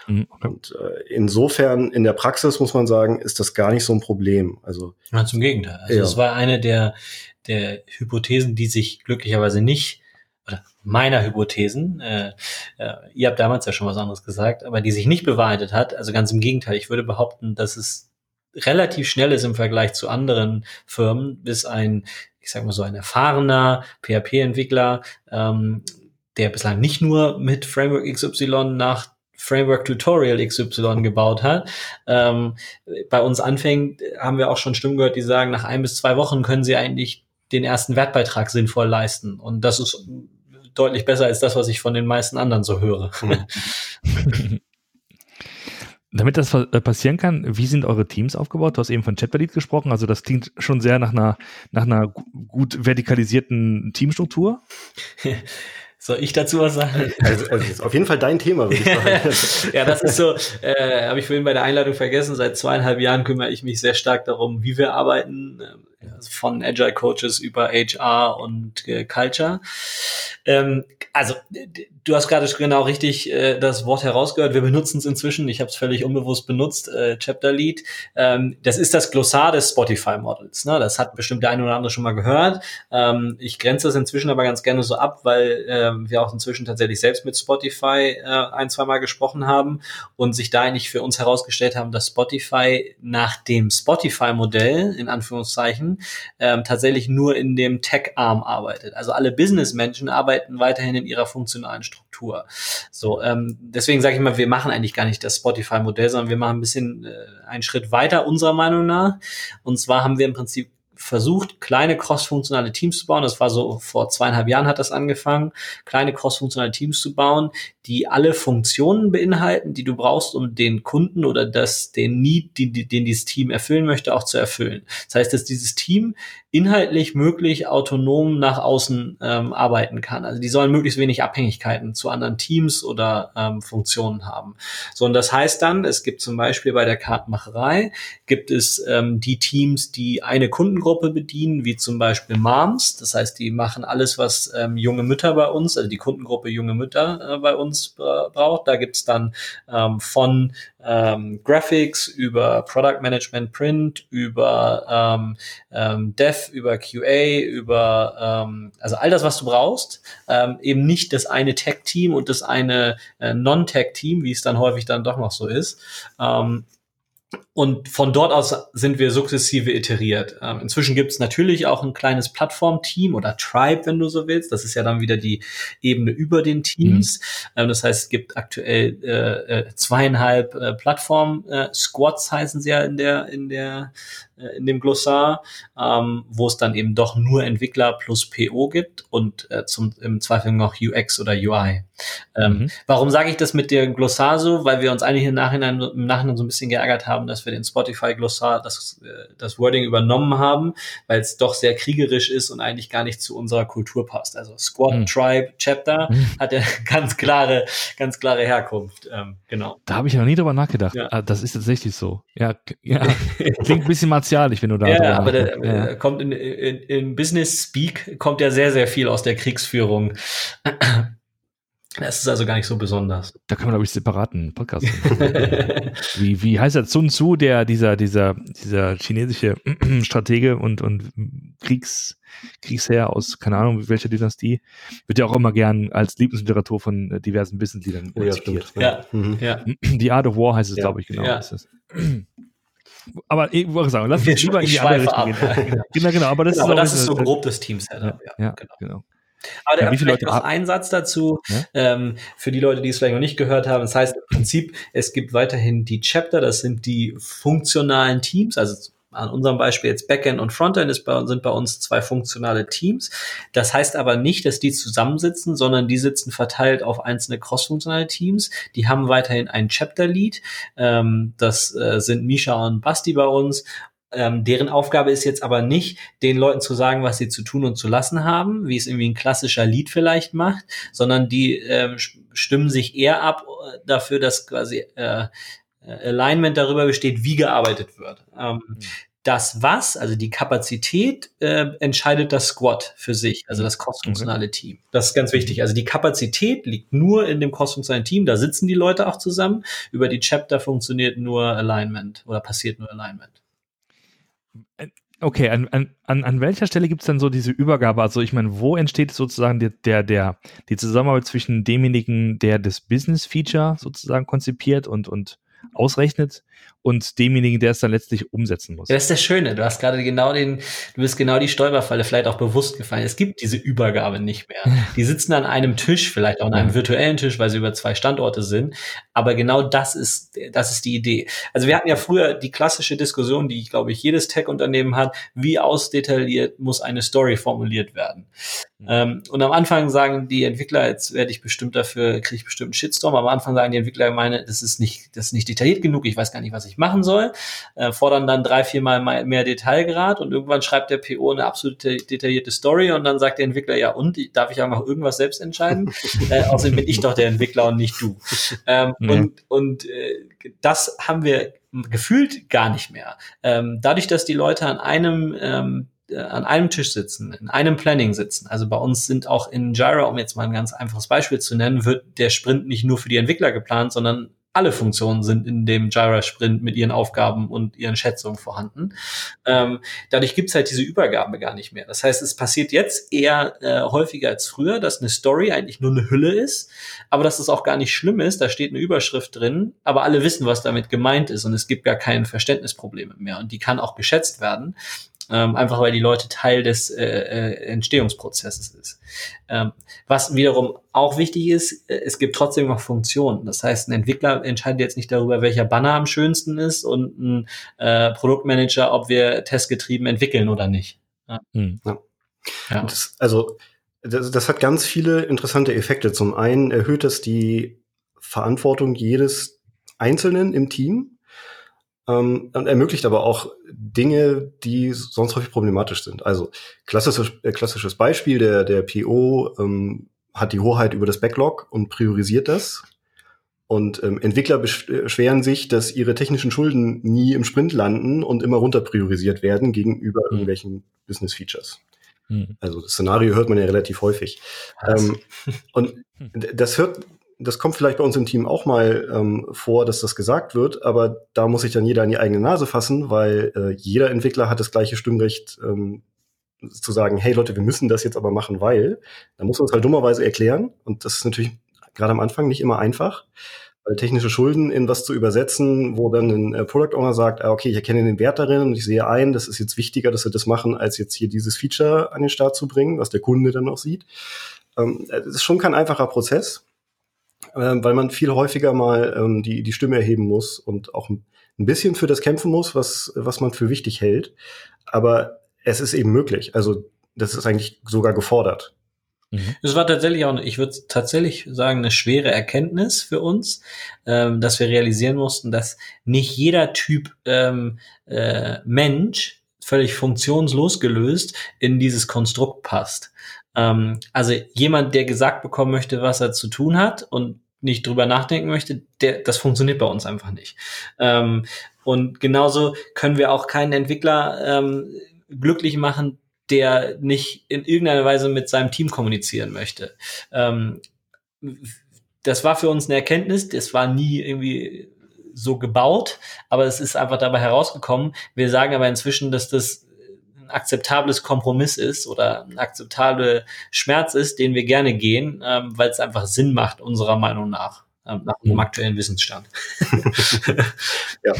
Mhm. Und äh, insofern in der Praxis muss man sagen, ist das gar nicht so ein Problem. Also ja, zum Gegenteil. Also ja. das war eine der der Hypothesen, die sich glücklicherweise nicht oder meiner Hypothesen, äh, äh, ihr habt damals ja schon was anderes gesagt, aber die sich nicht bewahrheitet hat. Also ganz im Gegenteil. Ich würde behaupten, dass es relativ schnell ist im Vergleich zu anderen Firmen, bis ein ich sag mal so ein erfahrener PHP-Entwickler ähm, der bislang nicht nur mit Framework XY nach Framework Tutorial XY gebaut hat, ähm, bei uns anfängt, haben wir auch schon Stimmen gehört, die sagen, nach ein bis zwei Wochen können sie eigentlich den ersten Wertbeitrag sinnvoll leisten. Und das ist deutlich besser als das, was ich von den meisten anderen so höre. <laughs> Damit das äh, passieren kann, wie sind eure Teams aufgebaut? Du hast eben von Chatbellead gesprochen, also das klingt schon sehr nach einer, nach einer gut vertikalisierten Teamstruktur. <laughs> Soll ich dazu was sagen? Also, also ist auf jeden Fall dein Thema, würde ich sagen. <laughs> ja, das ist so, äh, habe ich vorhin bei der Einladung vergessen. Seit zweieinhalb Jahren kümmere ich mich sehr stark darum, wie wir arbeiten, äh, von Agile Coaches über HR und äh, Culture. Ähm, also, du hast gerade genau richtig äh, das Wort herausgehört. Wir benutzen es inzwischen. Ich habe es völlig unbewusst benutzt. Äh, Chapter Lead. Ähm, das ist das Glossar des Spotify Models. Ne? Das hat bestimmt der eine oder andere schon mal gehört. Ähm, ich grenze das inzwischen aber ganz gerne so ab, weil ähm, wir auch inzwischen tatsächlich selbst mit Spotify äh, ein, zwei Mal gesprochen haben und sich da eigentlich für uns herausgestellt haben, dass Spotify nach dem Spotify-Modell in Anführungszeichen ähm, tatsächlich nur in dem Tech-Arm arbeitet. Also alle Business-Menschen arbeiten weiterhin in ihrer funktionalen Struktur. So, ähm, deswegen sage ich mal, wir machen eigentlich gar nicht das Spotify-Modell, sondern wir machen ein bisschen äh, einen Schritt weiter unserer Meinung nach. Und zwar haben wir im Prinzip versucht, kleine cross-funktionale Teams zu bauen. Das war so vor zweieinhalb Jahren hat das angefangen, kleine cross-funktionale Teams zu bauen, die alle Funktionen beinhalten, die du brauchst, um den Kunden oder das, den Need, den, den dieses Team erfüllen möchte, auch zu erfüllen. Das heißt, dass dieses Team inhaltlich möglich autonom nach außen ähm, arbeiten kann. Also die sollen möglichst wenig Abhängigkeiten zu anderen Teams oder ähm, Funktionen haben. So, und das heißt dann, es gibt zum Beispiel bei der Kartenmacherei, gibt es ähm, die Teams, die eine Kundengruppe bedienen, wie zum Beispiel Moms. Das heißt, die machen alles, was ähm, junge Mütter bei uns, also die Kundengruppe junge Mütter äh, bei uns uns braucht. Da gibt's dann ähm, von ähm, Graphics über Product Management Print, über ähm, ähm, Dev, über QA, über ähm, also all das, was du brauchst. Ähm, eben nicht das eine Tech-Team und das eine äh, Non-Tech-Team, wie es dann häufig dann doch noch so ist. Ähm, und von dort aus sind wir sukzessive iteriert. Ähm, inzwischen gibt es natürlich auch ein kleines Plattformteam oder Tribe, wenn du so willst. Das ist ja dann wieder die Ebene über den Teams. Mhm. Ähm, das heißt, es gibt aktuell äh, äh zweieinhalb äh, Plattform-Squads, äh, heißen sie ja in der, in der in dem Glossar, ähm, wo es dann eben doch nur Entwickler plus PO gibt und äh, zum, im Zweifel noch UX oder UI. Ähm, mhm. Warum sage ich das mit dem Glossar so? Weil wir uns eigentlich im Nachhinein, im Nachhinein so ein bisschen geärgert haben, dass wir den Spotify-Glossar, das, äh, das Wording übernommen haben, weil es doch sehr kriegerisch ist und eigentlich gar nicht zu unserer Kultur passt. Also Squad, mhm. Tribe, Chapter mhm. hat ja <laughs> ganz klare, ganz klare Herkunft. Ähm, genau. Da habe ich noch nie drüber nachgedacht. Ja. Ah, das ist tatsächlich so. Ja, ja. <laughs> klingt ein bisschen martialisch, wenn du da. Ja, aber der, ja. kommt in, in, in Business Speak kommt ja sehr, sehr viel aus der Kriegsführung. Das ist also gar nicht so besonders. Da kann man, glaube ich, separaten Podcast <laughs> machen. wie, wie heißt er? Sun Tzu, der, dieser, dieser, dieser chinesische <clears throat> Stratege und, und Kriegs, Kriegsherr aus, keine Ahnung, welcher Dynastie, wird ja auch immer gern als Lieblingsliteratur von diversen Wissensliedern oh, ja, zitiert. Ja, mhm. ja. Die Art of War heißt es, ja. glaube ich, genau. Ja. Aber ich wollte sagen, lass uns lieber in die andere Richtung gehen. genau, <laughs> genau, aber das, genau, ist, aber das ist so grob das Team-Setup. Ja, ja, genau. genau. Aber ja, vielleicht noch ein Satz dazu, ja? ähm, für die Leute, die es vielleicht noch nicht gehört haben. Das heißt im Prinzip, es gibt weiterhin die Chapter, das sind die funktionalen Teams, also an unserem Beispiel jetzt Backend und Frontend ist bei, sind bei uns zwei funktionale Teams. Das heißt aber nicht, dass die zusammensitzen, sondern die sitzen verteilt auf einzelne crossfunktionale Teams. Die haben weiterhin ein Chapter-Lead. Ähm, das äh, sind Misha und Basti bei uns ähm, deren Aufgabe ist jetzt aber nicht, den Leuten zu sagen, was sie zu tun und zu lassen haben, wie es irgendwie ein klassischer Lied vielleicht macht, sondern die ähm, stimmen sich eher ab äh, dafür, dass quasi äh, Alignment darüber besteht, wie gearbeitet wird. Ähm, mhm. Das was, also die Kapazität, äh, entscheidet das Squad für sich, also das crossfunktionale okay. Team. Das ist ganz wichtig. Also die Kapazität liegt nur in dem crossfunktionalen Team, da sitzen die Leute auch zusammen. Über die Chapter funktioniert nur Alignment oder passiert nur Alignment. Okay, an, an, an welcher Stelle gibt es dann so diese Übergabe? Also ich meine, wo entsteht sozusagen der, der, der, die Zusammenarbeit zwischen demjenigen, der das Business-Feature sozusagen konzipiert und, und ausrechnet und demjenigen, der es dann letztlich umsetzen muss. Ja, das ist das Schöne. Du hast gerade genau den, du bist genau die Stolperfalle vielleicht auch bewusst gefallen. Es gibt diese Übergabe nicht mehr. Die sitzen an einem Tisch, vielleicht auch an einem virtuellen Tisch, weil sie über zwei Standorte sind. Aber genau das ist, das ist die Idee. Also wir hatten ja früher die klassische Diskussion, die, glaube ich, jedes Tech-Unternehmen hat. Wie ausdetailliert muss eine Story formuliert werden? Mhm. Ähm, und am Anfang sagen die Entwickler, jetzt werde ich bestimmt dafür, kriege ich bestimmt einen Shitstorm. Am Anfang sagen die Entwickler, meine, das ist nicht, das ist nicht detailliert genug. Ich weiß gar nicht, was ich machen soll. Äh, fordern dann drei, vier Mal mehr Detailgrad und irgendwann schreibt der PO eine absolut detaillierte Story und dann sagt der Entwickler, ja und, darf ich auch noch irgendwas selbst entscheiden? <laughs> äh, außerdem bin ich doch der Entwickler und nicht du. Ähm, ja. Und, und äh, das haben wir gefühlt gar nicht mehr. Ähm, dadurch, dass die Leute an einem ähm, äh, an einem Tisch sitzen, in einem Planning sitzen. Also bei uns sind auch in Jira, um jetzt mal ein ganz einfaches Beispiel zu nennen, wird der Sprint nicht nur für die Entwickler geplant, sondern alle Funktionen sind in dem Jira-Sprint mit ihren Aufgaben und ihren Schätzungen vorhanden. Ähm, dadurch gibt's halt diese Übergabe gar nicht mehr. Das heißt, es passiert jetzt eher äh, häufiger als früher, dass eine Story eigentlich nur eine Hülle ist, aber dass es auch gar nicht schlimm ist. Da steht eine Überschrift drin, aber alle wissen, was damit gemeint ist und es gibt gar keine Verständnisprobleme mehr und die kann auch geschätzt werden ähm, einfach weil die Leute Teil des äh, äh, Entstehungsprozesses ist. Ähm, was wiederum auch wichtig ist, äh, es gibt trotzdem noch Funktionen. Das heißt, ein Entwickler entscheidet jetzt nicht darüber, welcher Banner am schönsten ist und ein äh, Produktmanager, ob wir testgetrieben entwickeln oder nicht. Ja. Hm. Ja. ja. Das, also das, das hat ganz viele interessante Effekte. Zum einen erhöht es die Verantwortung jedes Einzelnen im Team ähm, und ermöglicht aber auch Dinge, die sonst häufig problematisch sind. Also klassisches, äh, klassisches Beispiel, der, der PO ähm, hat die Hoheit über das Backlog und priorisiert das. Und ähm, Entwickler beschweren sich, dass ihre technischen Schulden nie im Sprint landen und immer runter priorisiert werden gegenüber mhm. irgendwelchen Business Features. Mhm. Also das Szenario hört man ja relativ häufig. Ähm, und <laughs> das hört das kommt vielleicht bei uns im Team auch mal ähm, vor, dass das gesagt wird, aber da muss sich dann jeder an die eigene Nase fassen, weil äh, jeder Entwickler hat das gleiche Stimmrecht ähm, zu sagen, hey Leute, wir müssen das jetzt aber machen, weil, da muss man es halt dummerweise erklären und das ist natürlich gerade am Anfang nicht immer einfach, weil technische Schulden in was zu übersetzen, wo dann ein äh, Product Owner sagt, ah, okay, ich erkenne den Wert darin und ich sehe ein, das ist jetzt wichtiger, dass wir das machen, als jetzt hier dieses Feature an den Start zu bringen, was der Kunde dann auch sieht. Ähm, das ist schon kein einfacher Prozess weil man viel häufiger mal ähm, die, die Stimme erheben muss und auch ein bisschen für das kämpfen muss, was, was man für wichtig hält. Aber es ist eben möglich. Also das ist eigentlich sogar gefordert. Mhm. Es war tatsächlich auch, ich würde tatsächlich sagen, eine schwere Erkenntnis für uns, ähm, dass wir realisieren mussten, dass nicht jeder Typ ähm, äh, Mensch völlig funktionslos gelöst in dieses Konstrukt passt. Ähm, also jemand, der gesagt bekommen möchte, was er zu tun hat und nicht drüber nachdenken möchte, der, das funktioniert bei uns einfach nicht. Ähm, und genauso können wir auch keinen Entwickler ähm, glücklich machen, der nicht in irgendeiner Weise mit seinem Team kommunizieren möchte. Ähm, das war für uns eine Erkenntnis, das war nie irgendwie so gebaut, aber es ist einfach dabei herausgekommen. Wir sagen aber inzwischen, dass das akzeptables Kompromiss ist oder ein akzeptabler Schmerz ist, den wir gerne gehen, ähm, weil es einfach Sinn macht, unserer Meinung nach, ähm, nach dem mhm. aktuellen Wissensstand. <laughs> ja.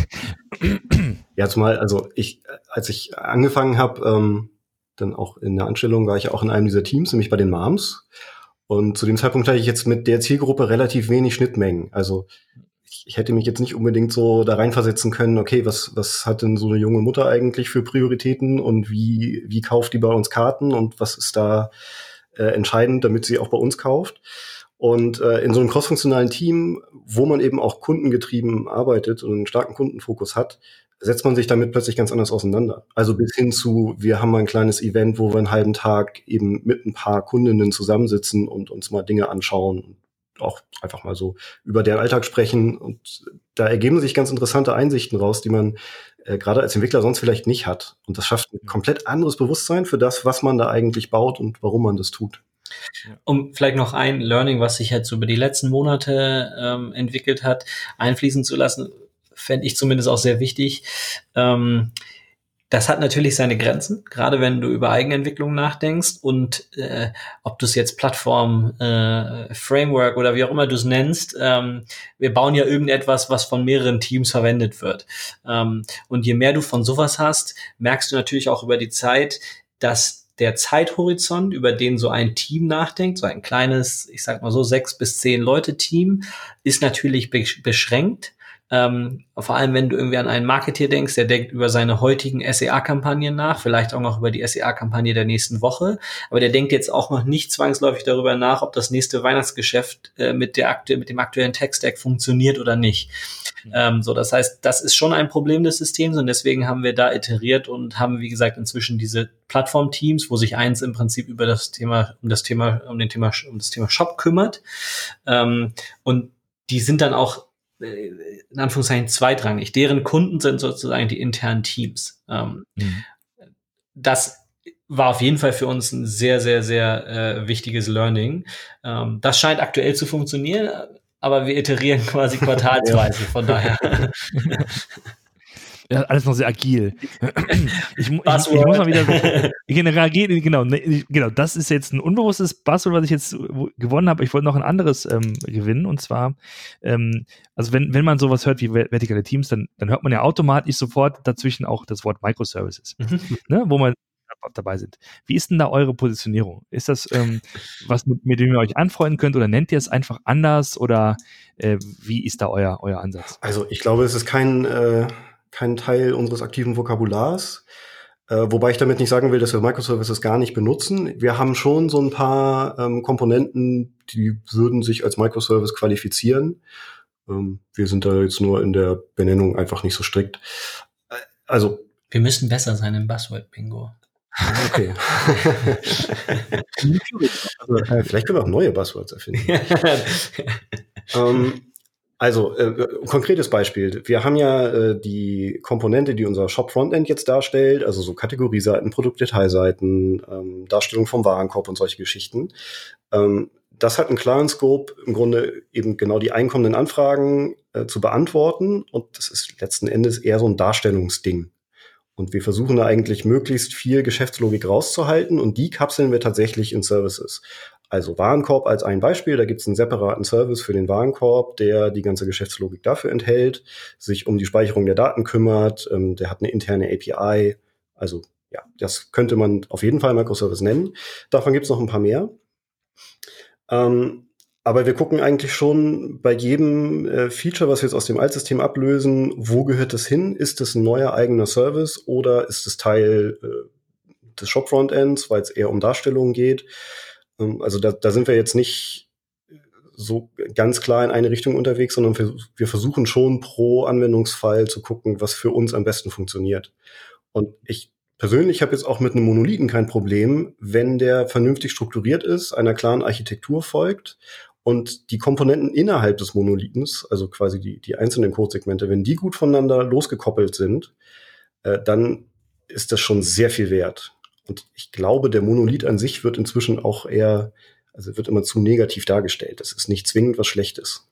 Jetzt mal, also ich, als ich angefangen habe, ähm, dann auch in der Anstellung war ich auch in einem dieser Teams, nämlich bei den Moms. Und zu dem Zeitpunkt hatte ich jetzt mit der Zielgruppe relativ wenig Schnittmengen. Also ich, hätte mich jetzt nicht unbedingt so da reinversetzen können, okay, was, was hat denn so eine junge Mutter eigentlich für Prioritäten und wie, wie kauft die bei uns Karten und was ist da äh, entscheidend, damit sie auch bei uns kauft. Und äh, in so einem crossfunktionalen Team, wo man eben auch kundengetrieben arbeitet und einen starken Kundenfokus hat, setzt man sich damit plötzlich ganz anders auseinander. Also bis hin zu, wir haben mal ein kleines Event, wo wir einen halben Tag eben mit ein paar Kundinnen zusammensitzen und uns mal Dinge anschauen auch einfach mal so über deren Alltag sprechen. Und da ergeben sich ganz interessante Einsichten raus, die man äh, gerade als Entwickler sonst vielleicht nicht hat. Und das schafft ein komplett anderes Bewusstsein für das, was man da eigentlich baut und warum man das tut. Um vielleicht noch ein Learning, was sich jetzt über die letzten Monate ähm, entwickelt hat, einfließen zu lassen, fände ich zumindest auch sehr wichtig. Ähm, das hat natürlich seine Grenzen, gerade wenn du über Eigenentwicklung nachdenkst und äh, ob du es jetzt Plattform, äh, Framework oder wie auch immer du es nennst, ähm, wir bauen ja irgendetwas, was von mehreren Teams verwendet wird. Ähm, und je mehr du von sowas hast, merkst du natürlich auch über die Zeit, dass der Zeithorizont, über den so ein Team nachdenkt, so ein kleines, ich sag mal so sechs bis zehn Leute Team, ist natürlich beschränkt. Ähm, vor allem, wenn du irgendwie an einen Marketeer denkst, der denkt über seine heutigen SEA-Kampagnen nach, vielleicht auch noch über die SEA-Kampagne der nächsten Woche. Aber der denkt jetzt auch noch nicht zwangsläufig darüber nach, ob das nächste Weihnachtsgeschäft äh, mit, der aktu mit dem aktuellen Tech-Stack funktioniert oder nicht. Mhm. Ähm, so, das heißt, das ist schon ein Problem des Systems und deswegen haben wir da iteriert und haben, wie gesagt, inzwischen diese Plattform-Teams, wo sich eins im Prinzip über das Thema, um das Thema, um den Thema, um das Thema Shop kümmert. Ähm, und die sind dann auch in Anführungszeichen zweitrangig. Deren Kunden sind sozusagen die internen Teams. Ähm, mhm. Das war auf jeden Fall für uns ein sehr, sehr, sehr äh, wichtiges Learning. Ähm, das scheint aktuell zu funktionieren, aber wir iterieren <laughs> quasi <laughs> quartalsweise, von daher. <laughs> Ja, alles noch sehr agil. <clears throat> Ich, ich, ich muss mal wieder <laughs> generell genau, ne, genau, das ist jetzt ein unbewusstes Buzzword, was ich jetzt gewonnen habe. Ich wollte noch ein anderes ähm, gewinnen und zwar, ähm, also wenn, wenn man sowas hört wie vertikale Teams, dann, dann hört man ja automatisch sofort dazwischen auch das Wort Microservices, mhm. ne, wo man <laughs> dabei sind. Wie ist denn da eure Positionierung? Ist das ähm, was, mit, mit, dem ihr euch anfreunden könnt oder nennt ihr es einfach anders oder äh, wie ist da euer, euer Ansatz? Also ich glaube, es ist kein äh kein Teil unseres aktiven Vokabulars. Äh, wobei ich damit nicht sagen will, dass wir Microservices gar nicht benutzen. Wir haben schon so ein paar ähm, Komponenten, die würden sich als Microservice qualifizieren. Ähm, wir sind da jetzt nur in der Benennung einfach nicht so strikt. Äh, also. Wir müssen besser sein im Buzzword-Bingo. Okay. also, <laughs> <laughs> vielleicht können wir auch neue Buzzwords erfinden. <laughs> ähm, also, äh, konkretes Beispiel. Wir haben ja äh, die Komponente, die unser Shop-Frontend jetzt darstellt, also so Kategorieseiten, Produktdetailseiten, ähm, Darstellung vom Warenkorb und solche Geschichten. Ähm, das hat einen klaren Scope, im Grunde eben genau die einkommenden Anfragen äh, zu beantworten. Und das ist letzten Endes eher so ein Darstellungsding. Und wir versuchen da eigentlich möglichst viel Geschäftslogik rauszuhalten und die kapseln wir tatsächlich in Services. Also Warenkorb als ein Beispiel, da gibt es einen separaten Service für den Warenkorb, der die ganze Geschäftslogik dafür enthält, sich um die Speicherung der Daten kümmert, ähm, der hat eine interne API. Also ja, das könnte man auf jeden Fall Microservice nennen. Davon gibt es noch ein paar mehr. Ähm, aber wir gucken eigentlich schon bei jedem äh, Feature, was wir jetzt aus dem Altsystem ablösen, wo gehört es hin? Ist es ein neuer eigener Service oder ist es Teil äh, des Shop-Frontends, weil es eher um Darstellungen geht? Ähm, also da, da sind wir jetzt nicht so ganz klar in eine Richtung unterwegs, sondern wir, wir versuchen schon pro Anwendungsfall zu gucken, was für uns am besten funktioniert. Und ich persönlich habe jetzt auch mit einem Monolithen kein Problem, wenn der vernünftig strukturiert ist, einer klaren Architektur folgt und die Komponenten innerhalb des Monolithens, also quasi die, die einzelnen Codesegmente, wenn die gut voneinander losgekoppelt sind, äh, dann ist das schon sehr viel wert. Und ich glaube, der Monolith an sich wird inzwischen auch eher, also wird immer zu negativ dargestellt. Das ist nicht zwingend was Schlechtes.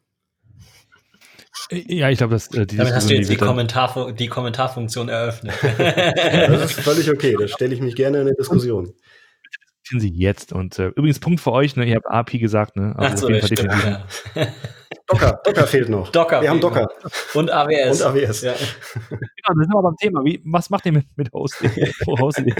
Ja, ich glaube, dass äh, die Damit hast du jetzt die, Kommentar, die Kommentarfunktion eröffnet. das ist völlig okay. Da stelle ich mich gerne in eine Diskussion diskutieren sie jetzt. Und äh, übrigens, Punkt für euch, ne, ihr habt API gesagt, ne? Also Ach so, stimmt, ja. Docker, Docker fehlt noch. Docker. Wir haben Docker. Und AWS. Und AWS. Ja. <laughs> genau, da sind wir beim Thema. Wie, was macht ihr mit, mit Hosting? <laughs> Ihr?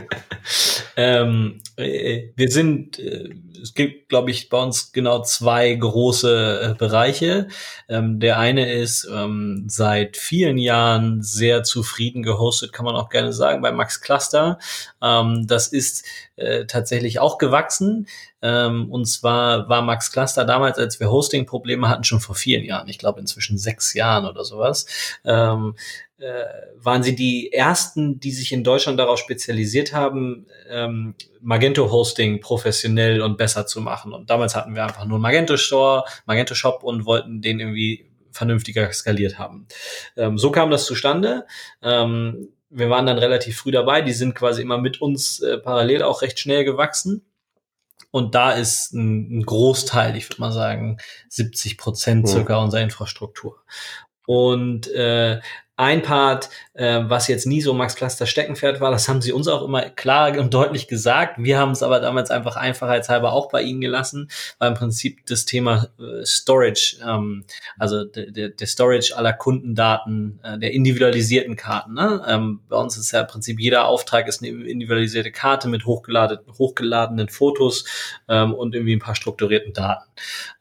ähm, äh, wir sind, äh, es gibt, glaube ich, bei uns genau zwei große äh, Bereiche. Ähm, der eine ist ähm, seit vielen Jahren sehr zufrieden gehostet, kann man auch gerne sagen, bei Max Cluster. Ähm, das ist äh, tatsächlich auch gewachsen. Ähm, und zwar war Max Cluster damals, als wir Hosting-Probleme hatten, schon vor vielen Jahren, ich glaube inzwischen sechs Jahren oder sowas, ähm, äh, waren sie die ersten, die sich in Deutschland darauf spezialisiert haben, ähm, Magento Hosting professionell und besser zu machen. Und damals hatten wir einfach nur Magento Store, Magento Shop und wollten den irgendwie vernünftiger skaliert haben. Ähm, so kam das zustande. Ähm, wir waren dann relativ früh dabei. Die sind quasi immer mit uns äh, parallel auch recht schnell gewachsen. Und da ist ein, ein Großteil, ich würde mal sagen, 70 Prozent circa mhm. unserer Infrastruktur. Und äh, ein Part, äh, was jetzt nie so Max Cluster Steckenpferd war, das haben sie uns auch immer klar und deutlich gesagt. Wir haben es aber damals einfach einfachheitshalber auch bei ihnen gelassen, weil im Prinzip das Thema äh, Storage, ähm, also der, der Storage aller Kundendaten, äh, der individualisierten Karten. Ne? Ähm, bei uns ist ja im Prinzip jeder Auftrag ist eine individualisierte Karte mit hochgeladenen, hochgeladenen Fotos ähm, und irgendwie ein paar strukturierten Daten.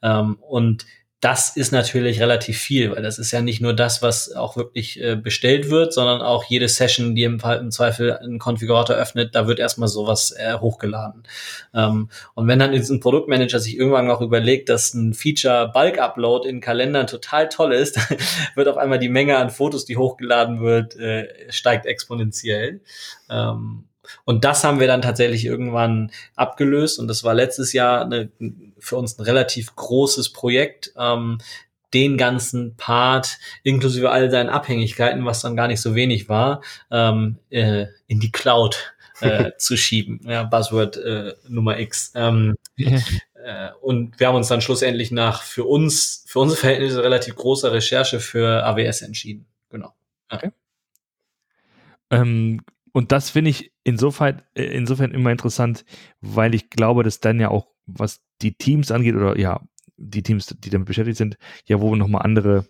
Ähm, und das ist natürlich relativ viel, weil das ist ja nicht nur das, was auch wirklich äh, bestellt wird, sondern auch jede Session, die im, im Zweifel einen Konfigurator öffnet, da wird erstmal sowas äh, hochgeladen. Ähm, und wenn dann jetzt ein Produktmanager sich irgendwann noch überlegt, dass ein Feature Bulk Upload in Kalendern total toll ist, <laughs> wird auf einmal die Menge an Fotos, die hochgeladen wird, äh, steigt exponentiell. Ähm, und das haben wir dann tatsächlich irgendwann abgelöst. Und das war letztes Jahr eine, für uns ein relativ großes Projekt. Ähm, den ganzen Part inklusive all seinen Abhängigkeiten, was dann gar nicht so wenig war, ähm, äh, in die Cloud äh, <laughs> zu schieben. Ja, Buzzword äh, Nummer X. Ähm, äh, und wir haben uns dann schlussendlich nach für uns, für unsere Verhältnisse relativ großer Recherche für AWS entschieden. Genau. Ja. Okay. Ähm, und das finde ich insofern, äh, insofern immer interessant, weil ich glaube, dass dann ja auch, was die Teams angeht, oder ja, die Teams, die damit beschäftigt sind, ja, wo nochmal andere,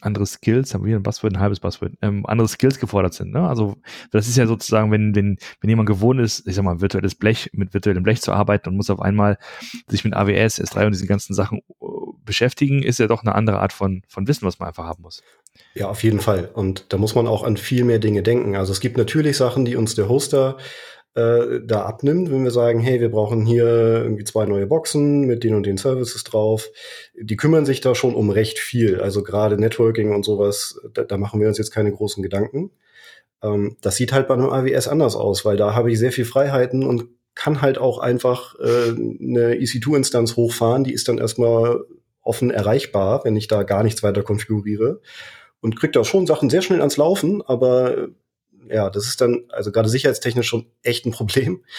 andere Skills, haben wir ein Buzzword, ein halbes Buzzword, ähm, andere Skills gefordert sind. Ne? Also das ist ja sozusagen, wenn, wenn, wenn jemand gewohnt ist, ich sag mal, virtuelles Blech, mit virtuellem Blech zu arbeiten und muss auf einmal sich mit AWS, S3 und diesen ganzen Sachen äh, beschäftigen, ist ja doch eine andere Art von, von Wissen, was man einfach haben muss. Ja, auf jeden Fall. Und da muss man auch an viel mehr Dinge denken. Also es gibt natürlich Sachen, die uns der Hoster äh, da abnimmt, wenn wir sagen, hey, wir brauchen hier irgendwie zwei neue Boxen mit den und den Services drauf. Die kümmern sich da schon um recht viel. Also gerade Networking und sowas, da, da machen wir uns jetzt keine großen Gedanken. Ähm, das sieht halt bei einem AWS anders aus, weil da habe ich sehr viel Freiheiten und kann halt auch einfach äh, eine EC2-Instanz hochfahren. Die ist dann erstmal offen erreichbar, wenn ich da gar nichts weiter konfiguriere und kriegt da schon Sachen sehr schnell ans Laufen, aber ja, das ist dann also gerade sicherheitstechnisch schon echt ein Problem. <laughs>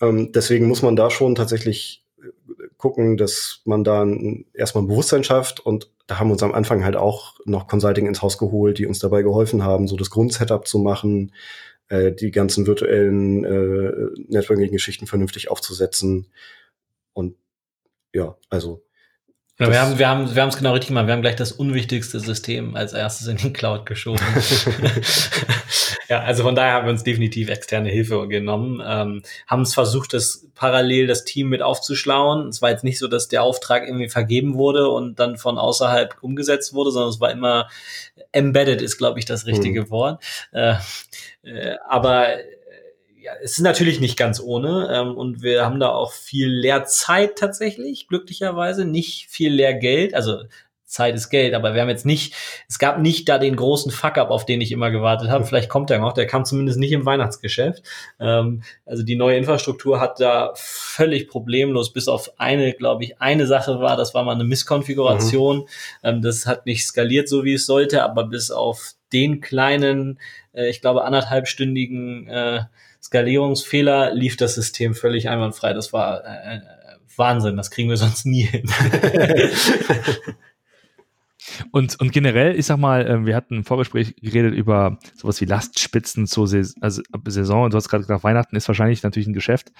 Ähm, deswegen muss man da schon tatsächlich äh, gucken, dass man da erstmal ein Bewusstsein schafft und da haben wir uns am Anfang halt auch noch Consulting ins Haus geholt, die uns dabei geholfen haben, so das Grundsetup zu machen, äh, die ganzen virtuellen äh, Networking-Geschichten vernünftig aufzusetzen. Und ja, also ja, wir haben wir haben wir haben es genau richtig gemacht. Wir haben gleich das unwichtigste System als erstes in die Cloud geschoben. <laughs> <laughs> Ja, also von daher haben wir uns definitiv externe Hilfe genommen, ähm, haben es versucht, das parallel das Team mit aufzuschlauen. Es war jetzt nicht so, dass der Auftrag irgendwie vergeben wurde und dann von außerhalb umgesetzt wurde, sondern es war immer embedded, ist glaube ich das richtige mhm. Wort. Äh, äh, aber ja, es ist natürlich nicht ganz ohne ähm, und wir haben da auch viel Lehrzeit tatsächlich, glücklicherweise, nicht viel Lehrgeld, also Zeit ist Geld, aber wir haben jetzt nicht, es gab nicht da den großen Fuck-up, auf den ich immer gewartet habe. Vielleicht kommt der noch, der kam zumindest nicht im Weihnachtsgeschäft. Ähm, also die neue Infrastruktur hat da völlig problemlos, bis auf eine, glaube ich, eine Sache war, das war mal eine Misskonfiguration. Mhm. Ähm, das hat nicht skaliert, so wie es sollte, aber bis auf den kleinen, äh, ich glaube, anderthalbstündigen äh, Skalierungsfehler lief das System völlig einwandfrei. Das war äh, äh Wahnsinn, das kriegen wir sonst nie hin. <laughs> <laughs> Und, und generell, ich sag mal, ähm, wir hatten im Vorgespräch geredet über sowas wie Lastspitzen zur Saison, also Saison und du hast gerade gesagt, Weihnachten ist wahrscheinlich natürlich ein Geschäft.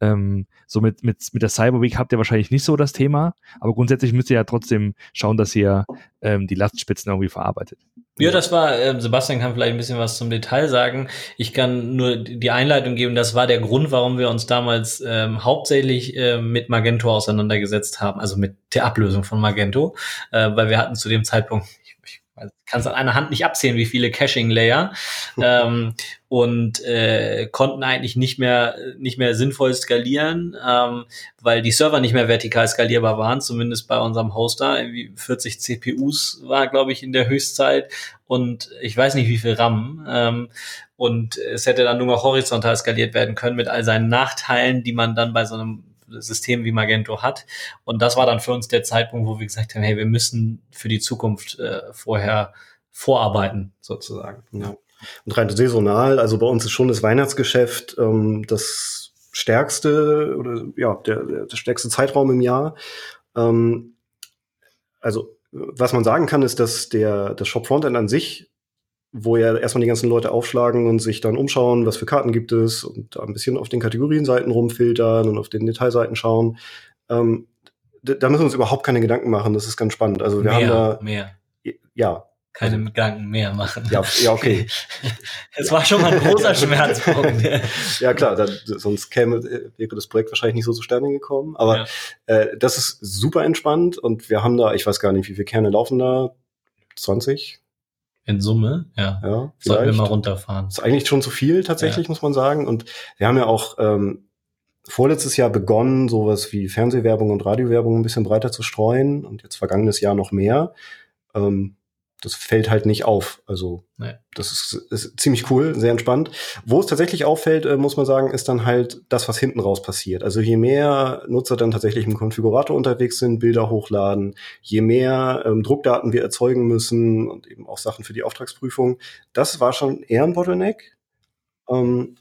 Ähm, so mit, mit, mit der Cyber Week habt ihr wahrscheinlich nicht so das Thema, aber grundsätzlich müsst ihr ja trotzdem schauen, dass ihr ähm, die Lastspitzen irgendwie verarbeitet. Ja, das war, äh, Sebastian kann vielleicht ein bisschen was zum Detail sagen. Ich kann nur die Einleitung geben, das war der Grund, warum wir uns damals ähm, hauptsächlich äh, mit Magento auseinandergesetzt haben, also mit der Ablösung von Magento, äh, weil wir hatten zu dem Zeitpunkt, also kann es an einer Hand nicht abzählen, wie viele Caching-Layer <laughs> ähm, und äh, konnten eigentlich nicht mehr nicht mehr sinnvoll skalieren, ähm, weil die Server nicht mehr vertikal skalierbar waren, zumindest bei unserem Hoster. Irgendwie 40 CPUs war, glaube ich, in der Höchstzeit und ich weiß nicht, wie viel RAM. Ähm, und es hätte dann nur noch horizontal skaliert werden können mit all seinen Nachteilen, die man dann bei so einem System wie Magento hat. Und das war dann für uns der Zeitpunkt, wo wir gesagt haben, hey, wir müssen für die Zukunft äh, vorher vorarbeiten, sozusagen. Ja. Und rein saisonal, also bei uns ist schon das Weihnachtsgeschäft ähm, das stärkste oder ja, der, der stärkste Zeitraum im Jahr. Ähm, also was man sagen kann, ist, dass der das Shop Frontend an sich wo ja erstmal die ganzen Leute aufschlagen und sich dann umschauen, was für Karten gibt es und da ein bisschen auf den Kategorienseiten rumfiltern und auf den Detailseiten schauen. Ähm, da müssen wir uns überhaupt keine Gedanken machen. Das ist ganz spannend. Also wir mehr, haben da mehr. Ja. Keine also, Gedanken mehr machen. Ja, ja okay. <laughs> Es war schon mal ein großer Schmerzpunkt. <laughs> ja klar, dann, sonst käme wäre das Projekt wahrscheinlich nicht so zustande gekommen. Aber ja. äh, das ist super entspannt und wir haben da, ich weiß gar nicht, wie viele Kerne laufen da. 20, in Summe, ja. ja Sollten wir mal runterfahren. ist eigentlich schon zu viel tatsächlich, ja. muss man sagen. Und wir haben ja auch ähm, vorletztes Jahr begonnen, sowas wie Fernsehwerbung und Radiowerbung ein bisschen breiter zu streuen und jetzt vergangenes Jahr noch mehr. Ähm, das fällt halt nicht auf. Also nee. das ist, ist, ziemlich cool, sehr entspannt. Wo es tatsächlich auffällt, äh, muss man sagen, ist dann halt das, was hinten raus passiert. Also je mehr Nutzer dann tatsächlich im Konfigurator unterwegs sind, Bilder hochladen, je mehr ähm, Druckdaten wir erzeugen müssen und eben auch Sachen für die Auftragsprüfung, das war schon eher ein Bottleneck. Ähm,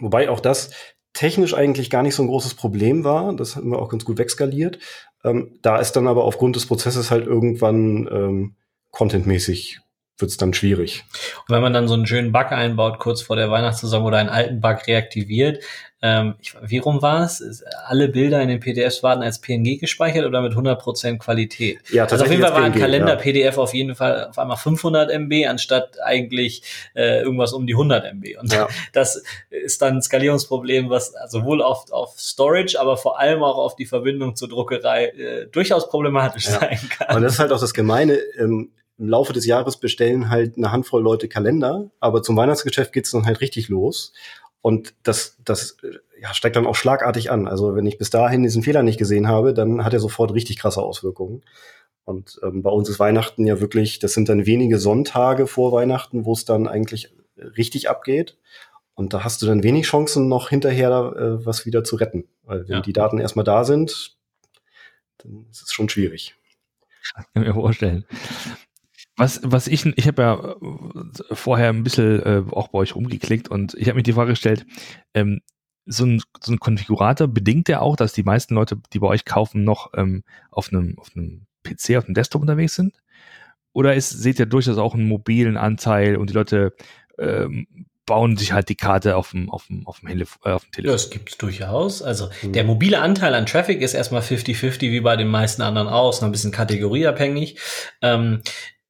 wobei auch das technisch eigentlich gar nicht so ein großes Problem war. Das haben wir auch ganz gut wegskaliert. Ähm, da ist dann aber aufgrund des Prozesses halt irgendwann ähm, contentmäßig wird es dann schwierig. Und wenn man dann so einen schönen Bug einbaut, kurz vor der Weihnachtssaison oder einen alten Bug reaktiviert, ähm, ich, wie rum war es? Alle Bilder in den PDFs waren als PNG gespeichert oder mit 100% Qualität? Ja, tatsächlich. Also auf jeden Fall war ein Kalender-PDF ja. auf jeden Fall auf einmal 500 MB anstatt eigentlich äh, irgendwas um die 100 MB. Und ja. das ist dann ein Skalierungsproblem, was sowohl auf, auf Storage, aber vor allem auch auf die Verbindung zur Druckerei äh, durchaus problematisch ja. sein kann. Und das ist halt auch das Gemeine. Ähm, im Laufe des Jahres bestellen halt eine Handvoll Leute Kalender, aber zum Weihnachtsgeschäft geht's dann halt richtig los. Und das, das ja, steigt dann auch schlagartig an. Also wenn ich bis dahin diesen Fehler nicht gesehen habe, dann hat er sofort richtig krasse Auswirkungen. Und ähm, bei uns ist Weihnachten ja wirklich, das sind dann wenige Sonntage vor Weihnachten, wo es dann eigentlich richtig abgeht. Und da hast du dann wenig Chancen, noch hinterher äh, was wieder zu retten. Weil wenn ja. die Daten erstmal da sind, dann ist es schon schwierig. Kann ich mir vorstellen. Was, was ich, ich habe ja äh, vorher ein bisschen äh, auch bei euch rumgeklickt und ich habe mir die Frage gestellt, ähm, so ein, so ein Konfigurator bedingt ja auch, dass die meisten Leute, die bei euch kaufen, noch ähm, auf einem auf einem PC, auf einem Desktop unterwegs sind? Oder ist, seht ihr durchaus auch einen mobilen Anteil und die Leute ähm, bauen sich halt die Karte auf dem, auf dem, auf dem, Hilf äh, auf dem Telefon. Ja, das gibt es durchaus. Also mhm. der mobile Anteil an Traffic ist erstmal 50-50 wie bei den meisten anderen aus, noch ein bisschen kategorieabhängig. Ähm,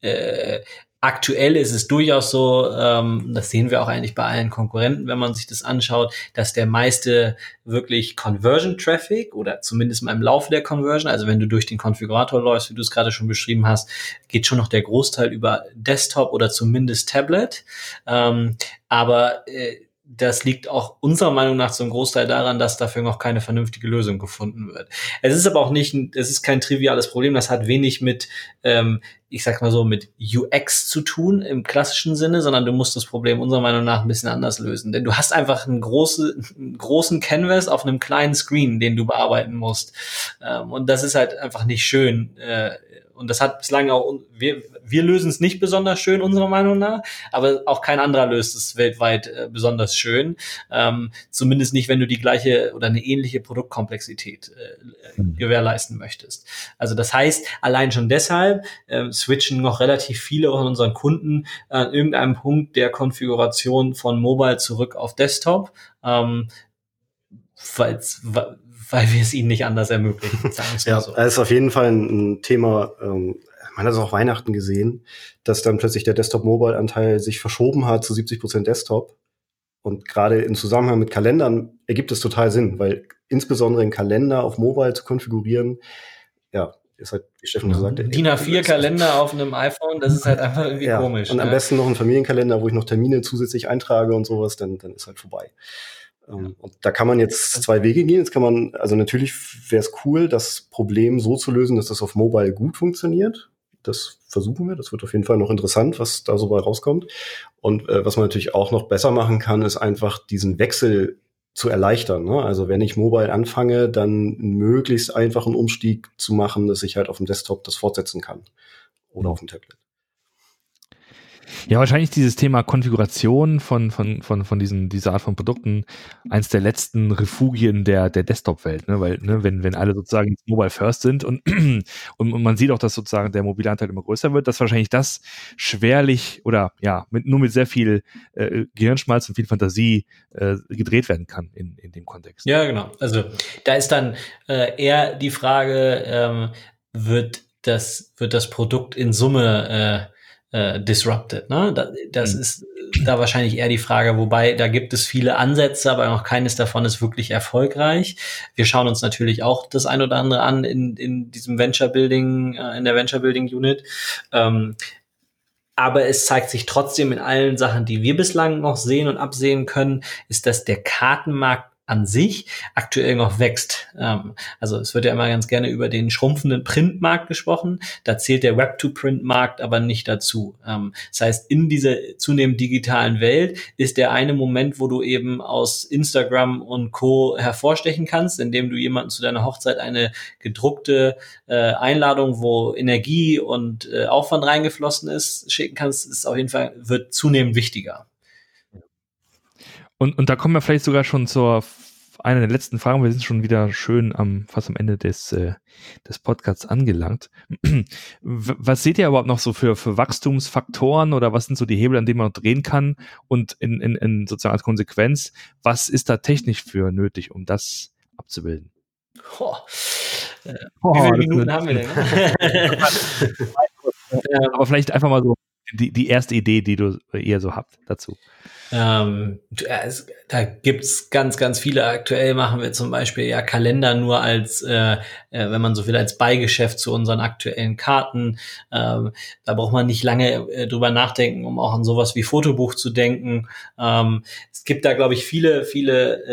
äh, aktuell ist es durchaus so, ähm, das sehen wir auch eigentlich bei allen Konkurrenten, wenn man sich das anschaut, dass der meiste wirklich Conversion Traffic oder zumindest mal im Laufe der Conversion, also wenn du durch den Konfigurator läufst, wie du es gerade schon beschrieben hast, geht schon noch der Großteil über Desktop oder zumindest Tablet. Ähm, aber äh, das liegt auch unserer Meinung nach zum Großteil daran, dass dafür noch keine vernünftige Lösung gefunden wird. Es ist aber auch nicht, es ist kein triviales Problem. Das hat wenig mit, ähm, ich sag mal so, mit UX zu tun im klassischen Sinne, sondern du musst das Problem unserer Meinung nach ein bisschen anders lösen. Denn du hast einfach einen, große, einen großen Canvas auf einem kleinen Screen, den du bearbeiten musst. Ähm, und das ist halt einfach nicht schön. Äh, und das hat bislang auch, wir, wir lösen es nicht besonders schön, unserer Meinung nach, aber auch kein anderer löst es weltweit äh, besonders schön. Ähm, zumindest nicht, wenn du die gleiche oder eine ähnliche Produktkomplexität äh, mhm. gewährleisten möchtest. Also das heißt, allein schon deshalb äh, switchen noch relativ viele von unseren Kunden an irgendeinem Punkt der Konfiguration von Mobile zurück auf Desktop. Ähm, weil's, weil wir es ihnen nicht anders ermöglichen. Ja, so. das ist auf jeden Fall ein Thema, ähm, man hat es auch Weihnachten gesehen, dass dann plötzlich der Desktop-Mobile-Anteil sich verschoben hat zu 70 Prozent Desktop. Und gerade im Zusammenhang mit Kalendern ergibt es total Sinn, weil insbesondere einen Kalender auf Mobile zu konfigurieren, ja, ist halt, wie Steffen gesagt hat. DIN A4-Kalender auf einem iPhone, das ist halt einfach irgendwie ja, komisch. Und ne? am besten noch ein Familienkalender, wo ich noch Termine zusätzlich eintrage und sowas, dann, dann ist halt vorbei. Ähm, und da kann man jetzt zwei Wege gehen. Jetzt kann man, also natürlich wäre es cool, das Problem so zu lösen, dass das auf Mobile gut funktioniert. Das versuchen wir. Das wird auf jeden Fall noch interessant, was da so bei rauskommt. Und äh, was man natürlich auch noch besser machen kann, ist einfach diesen Wechsel zu erleichtern. Ne? Also wenn ich mobile anfange, dann möglichst einfachen Umstieg zu machen, dass ich halt auf dem Desktop das fortsetzen kann oder auf dem Tablet. Ja, wahrscheinlich dieses Thema Konfiguration von, von, von, von diesen, dieser Art von Produkten eins der letzten Refugien der, der Desktop-Welt, ne? Weil, ne, wenn, wenn alle sozusagen Mobile First sind <clears throat> und, und, man sieht auch, dass sozusagen der mobile Anteil immer größer wird, dass wahrscheinlich das schwerlich oder ja, mit, nur mit sehr viel äh, Gehirnschmalz und viel Fantasie äh, gedreht werden kann in, in dem Kontext. Ja, genau. Also da ist dann äh, eher die Frage, ähm, wird das, wird das Produkt in Summe äh, äh, disrupted. Ne? Das, das mhm. ist da wahrscheinlich eher die Frage, wobei da gibt es viele Ansätze, aber noch keines davon ist wirklich erfolgreich. Wir schauen uns natürlich auch das ein oder andere an in, in diesem Venture Building, äh, in der Venture Building Unit. Ähm, aber es zeigt sich trotzdem in allen Sachen, die wir bislang noch sehen und absehen können, ist, dass der Kartenmarkt an sich aktuell noch wächst. Ähm, also es wird ja immer ganz gerne über den schrumpfenden Printmarkt gesprochen. Da zählt der Web-to-Print-Markt aber nicht dazu. Ähm, das heißt, in dieser zunehmend digitalen Welt ist der eine Moment, wo du eben aus Instagram und Co. hervorstechen kannst, indem du jemanden zu deiner Hochzeit eine gedruckte äh, Einladung, wo Energie und äh, Aufwand reingeflossen ist, schicken kannst, ist auf jeden Fall, wird zunehmend wichtiger. Und, und da kommen wir vielleicht sogar schon zur einer der letzten Fragen. Wir sind schon wieder schön am, fast am Ende des, äh, des Podcasts angelangt. <clears throat> was seht ihr überhaupt noch so für, für Wachstumsfaktoren oder was sind so die Hebel, an denen man noch drehen kann? Und in, in, in sozusagen als Konsequenz, was ist da technisch für nötig, um das abzubilden? Oh. Äh, oh, wie viele Minuten haben wir denn? <laughs> Aber vielleicht einfach mal so die, die erste Idee, die du eher so habt dazu. Ähm, es, da gibt's ganz, ganz viele. Aktuell machen wir zum Beispiel ja Kalender nur als, äh, äh, wenn man so will, als Beigeschäft zu unseren aktuellen Karten. Ähm, da braucht man nicht lange äh, drüber nachdenken, um auch an sowas wie Fotobuch zu denken. Ähm, es gibt da, glaube ich, viele, viele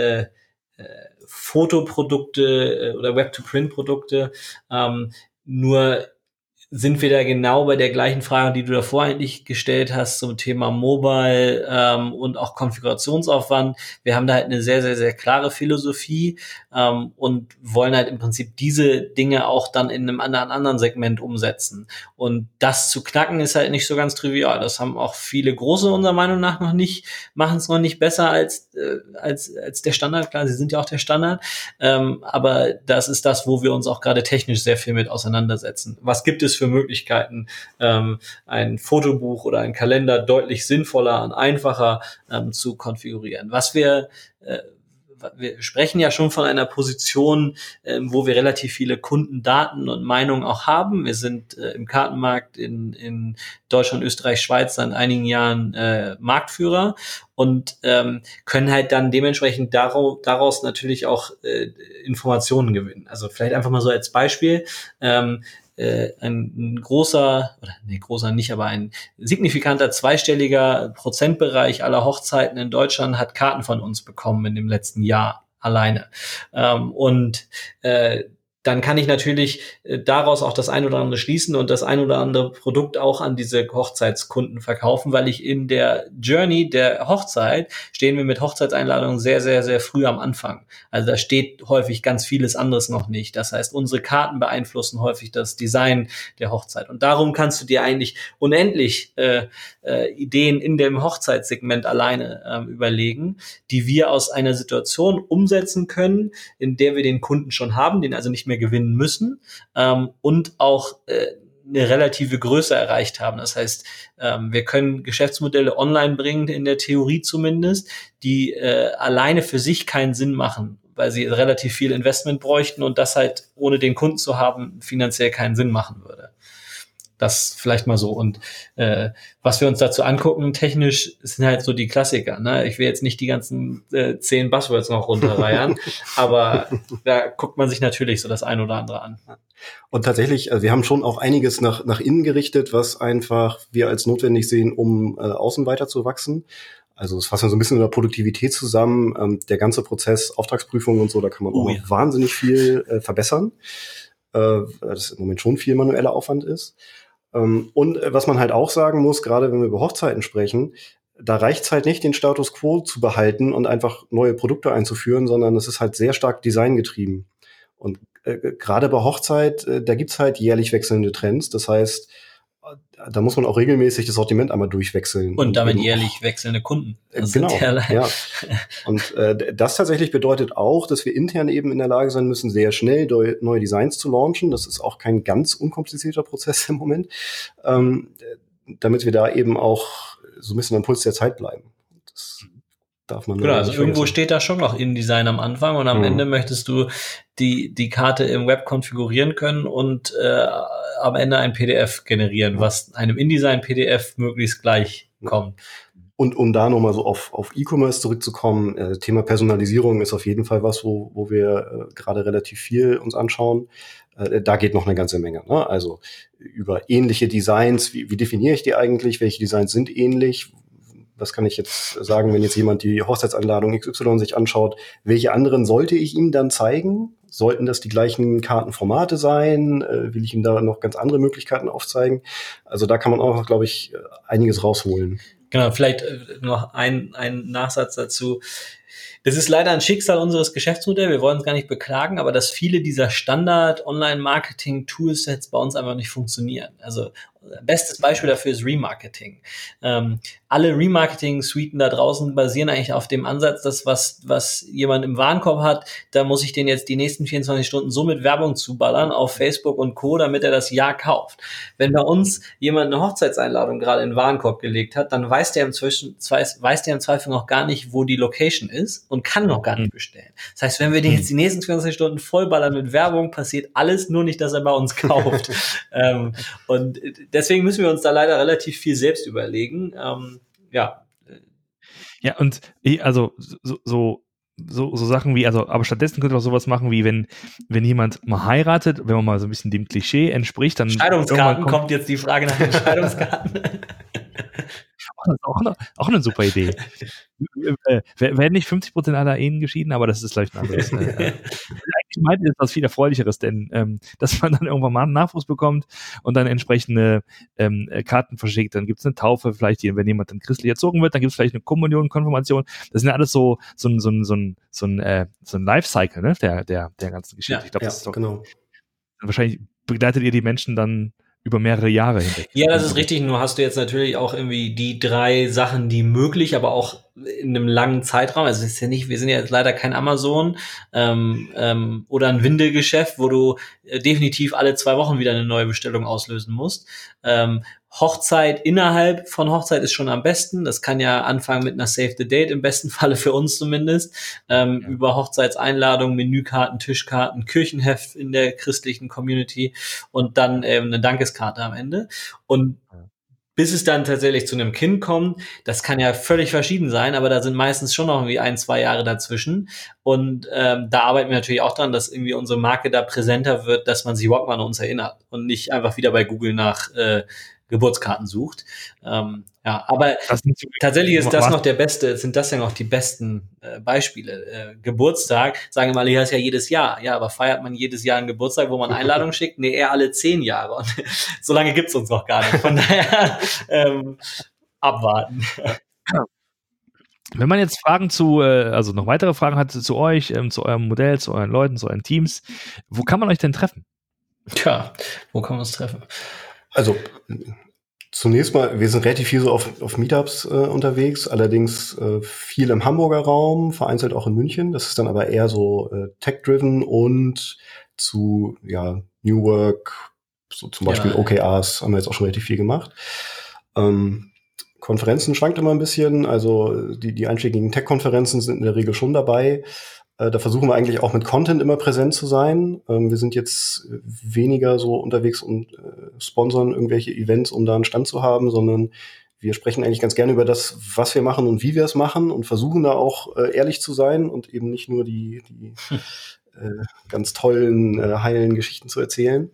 äh, äh, Fotoprodukte oder Web-to-Print-Produkte. Ähm, nur sind wir da genau bei der gleichen Frage, die du davor eigentlich gestellt hast zum Thema Mobile ähm, und auch Konfigurationsaufwand. Wir haben da halt eine sehr, sehr, sehr klare Philosophie ähm, und wollen halt im Prinzip diese Dinge auch dann in einem anderen, anderen Segment umsetzen. Und das zu knacken ist halt nicht so ganz trivial. Das haben auch viele große unserer Meinung nach noch nicht, machen es noch nicht besser als, äh, als, als der Standard. Klar, sie sind ja auch der Standard. Ähm, aber das ist das, wo wir uns auch gerade technisch sehr viel mit auseinandersetzen. Was gibt es für für Möglichkeiten, ähm, ein Fotobuch oder ein Kalender deutlich sinnvoller und einfacher ähm, zu konfigurieren. Was wir äh, wir sprechen ja schon von einer Position, äh, wo wir relativ viele Kundendaten und Meinungen auch haben. Wir sind äh, im Kartenmarkt in, in Deutschland, Österreich, Schweiz seit einigen Jahren äh, Marktführer und ähm, können halt dann dementsprechend daraus, natürlich auch äh, Informationen gewinnen. Also vielleicht einfach mal so als Beispiel. Ähm, äh, ein, großer, oder nee, großer nicht, aber ein signifikanter zweistelliger Prozentbereich aller Hochzeiten in Deutschland hat Karten von uns bekommen in dem letzten Jahr alleine. Ähm, und äh, dann kann ich natürlich äh, daraus auch das ein oder andere schließen und das ein oder andere Produkt auch an diese Hochzeitskunden verkaufen, weil ich in der Journey der Hochzeit stehen wir mit Hochzeitseinladungen sehr, sehr, sehr früh am Anfang. Also da steht häufig ganz vieles anderes noch nicht. Das heißt, unsere Karten beeinflussen häufig das Design der Hochzeit. Und darum kannst du dir eigentlich unendlich äh, äh, Ideen in dem Hochzeitssegment alleine äh, überlegen, die wir aus einer Situation umsetzen können, in der wir den Kunden schon haben, den also nicht mehr gewinnen müssen ähm, und auch äh, eine relative Größe erreicht haben. Das heißt, ähm, wir können Geschäftsmodelle online bringen, in der Theorie zumindest, die äh, alleine für sich keinen Sinn machen, weil sie relativ viel Investment bräuchten und das halt ohne den Kunden zu haben finanziell keinen Sinn machen würde. Das vielleicht mal so. Und äh, was wir uns dazu angucken, technisch, sind halt so die Klassiker. Ne? Ich will jetzt nicht die ganzen äh, zehn Buzzwords noch runterreiern, <laughs> aber da guckt man sich natürlich so das ein oder andere an. Und tatsächlich, also wir haben schon auch einiges nach, nach innen gerichtet, was einfach wir als notwendig sehen, um äh, außen weiter zu wachsen. Also es fassen wir so ein bisschen in der Produktivität zusammen. Ähm, der ganze Prozess, Auftragsprüfung und so, da kann man oh, auch ja. wahnsinnig viel äh, verbessern. Äh, das im Moment schon viel manueller Aufwand ist. Ähm, und äh, was man halt auch sagen muss, gerade wenn wir über Hochzeiten sprechen, da reicht es halt nicht, den Status quo zu behalten und einfach neue Produkte einzuführen, sondern es ist halt sehr stark designgetrieben. Und äh, gerade bei Hochzeit, äh, da gibt's halt jährlich wechselnde Trends. Das heißt, da muss man auch regelmäßig das Sortiment einmal durchwechseln. Und damit und jährlich wechselnde Kunden. Äh, das genau, ja. <laughs> Und äh, das tatsächlich bedeutet auch, dass wir intern eben in der Lage sein müssen, sehr schnell neue Designs zu launchen. Das ist auch kein ganz unkomplizierter Prozess <laughs> im Moment, ähm, damit wir da eben auch so ein bisschen am Puls der Zeit bleiben. Darf man Genau, also irgendwo steht da schon noch InDesign am Anfang und am mhm. Ende möchtest du die, die Karte im Web konfigurieren können und äh, am Ende ein PDF generieren, was einem InDesign-PDF möglichst gleich kommt. Und um da nochmal so auf, auf E-Commerce zurückzukommen, äh, Thema Personalisierung ist auf jeden Fall was, wo, wo wir äh, gerade relativ viel uns anschauen. Äh, da geht noch eine ganze Menge. Ne? Also über ähnliche Designs, wie, wie definiere ich die eigentlich? Welche Designs sind ähnlich? Was kann ich jetzt sagen, wenn jetzt jemand die Hochzeitsanladung XY sich anschaut? Welche anderen sollte ich ihm dann zeigen? Sollten das die gleichen Kartenformate sein? Äh, will ich ihm da noch ganz andere Möglichkeiten aufzeigen? Also da kann man auch, glaube ich, einiges rausholen. Genau, vielleicht äh, noch ein, ein Nachsatz dazu. Das ist leider ein Schicksal unseres Geschäftsmodells. Wir wollen es gar nicht beklagen, aber dass viele dieser Standard-Online-Marketing-Toolsets bei uns einfach nicht funktionieren. Also bestes Beispiel dafür ist Remarketing. Ähm, alle Remarketing-Suiten da draußen basieren eigentlich auf dem Ansatz, dass was, was jemand im Warenkorb hat, da muss ich den jetzt die nächsten 24 Stunden so mit Werbung zuballern auf Facebook und Co., damit er das Ja kauft. Wenn bei uns jemand eine Hochzeitseinladung gerade in den Warenkorb gelegt hat, dann weiß der im, Zwischen, weiß der im Zweifel noch gar nicht, wo die Location ist und kann noch gar nicht mhm. bestellen. Das heißt, wenn wir den jetzt die nächsten 24 Stunden vollballern mit Werbung, passiert alles nur nicht, dass er bei uns <laughs> kauft. ähm, und deswegen müssen wir uns da leider relativ viel selbst überlegen. Ähm, ja. Ja, und ich, also so, so so, so Sachen wie, also, aber stattdessen könnte man auch sowas machen, wie wenn, wenn jemand mal heiratet, wenn man mal so ein bisschen dem Klischee entspricht, dann. Scheidungskarten kommt, kommt jetzt die Frage nach den <laughs> Scheidungskarten. Das ist auch eine, auch eine super Idee. <laughs> äh, werden nicht 50 Prozent aller Ehen geschieden, aber das ist vielleicht ein anderes. Äh, <laughs> eigentlich meinte ist was viel erfreulicheres, denn ähm, dass man dann irgendwann mal einen Nachwuchs bekommt und dann entsprechende ähm, äh, Karten verschickt, dann gibt es eine Taufe, vielleicht, wenn jemand dann christlich erzogen wird, dann gibt es vielleicht eine Kommunion, Konfirmation. Das sind ja alles so, so ein, so ein, so ein, so ein, äh, so ein Lifecycle, ne, der, der, der ganzen Geschichte. Ja, ich glaube, ja, das ist doch, genau. Wahrscheinlich begleitet ihr die Menschen dann über mehrere Jahre hinweg. Ja, das ist richtig. Nur hast du jetzt natürlich auch irgendwie die drei Sachen, die möglich, aber auch in einem langen Zeitraum. Also es ist ja nicht, wir sind ja jetzt leider kein Amazon ähm, ähm, oder ein Windelgeschäft, wo du äh, definitiv alle zwei Wochen wieder eine neue Bestellung auslösen musst. Ähm, Hochzeit innerhalb von Hochzeit ist schon am besten. Das kann ja anfangen mit einer Save the Date, im besten <laughs> Falle für uns zumindest. Ähm, ja. Über Hochzeitseinladungen, Menükarten, Tischkarten, Kirchenheft in der christlichen Community und dann ähm, eine Dankeskarte am Ende. Und bis es dann tatsächlich zu einem Kind kommt, das kann ja völlig verschieden sein, aber da sind meistens schon noch irgendwie ein, zwei Jahre dazwischen. Und ähm, da arbeiten wir natürlich auch dran, dass irgendwie unsere Marke da präsenter wird, dass man sich überhaupt mal an uns erinnert und nicht einfach wieder bei Google nach äh, Geburtskarten sucht. Ähm, ja, aber tatsächlich ist das noch der beste, sind das ja noch die besten äh, Beispiele. Äh, Geburtstag, sagen wir mal, hier ist ja jedes Jahr. Ja, aber feiert man jedes Jahr einen Geburtstag, wo man Einladungen schickt? Nee, eher alle zehn Jahre. Und <laughs> so lange gibt's uns noch gar nicht. Von <laughs> daher ähm, abwarten. Wenn man jetzt Fragen zu, äh, also noch weitere Fragen hat zu euch, ähm, zu eurem Modell, zu euren Leuten, zu euren Teams, wo kann man euch denn treffen? Tja, wo kann man uns treffen? Also zunächst mal, wir sind relativ viel so auf, auf Meetups äh, unterwegs, allerdings äh, viel im Hamburger Raum, vereinzelt auch in München. Das ist dann aber eher so äh, tech-driven und zu ja, New Work, so zum Beispiel ja. OKRs haben wir jetzt auch schon relativ viel gemacht. Ähm, Konferenzen schwankt immer ein bisschen, also die, die einschlägigen Tech-Konferenzen sind in der Regel schon dabei. Äh, da versuchen wir eigentlich auch mit Content immer präsent zu sein. Ähm, wir sind jetzt weniger so unterwegs und äh, sponsern irgendwelche Events, um da einen Stand zu haben, sondern wir sprechen eigentlich ganz gerne über das, was wir machen und wie wir es machen und versuchen da auch äh, ehrlich zu sein und eben nicht nur die, die äh, ganz tollen, äh, heilen Geschichten zu erzählen.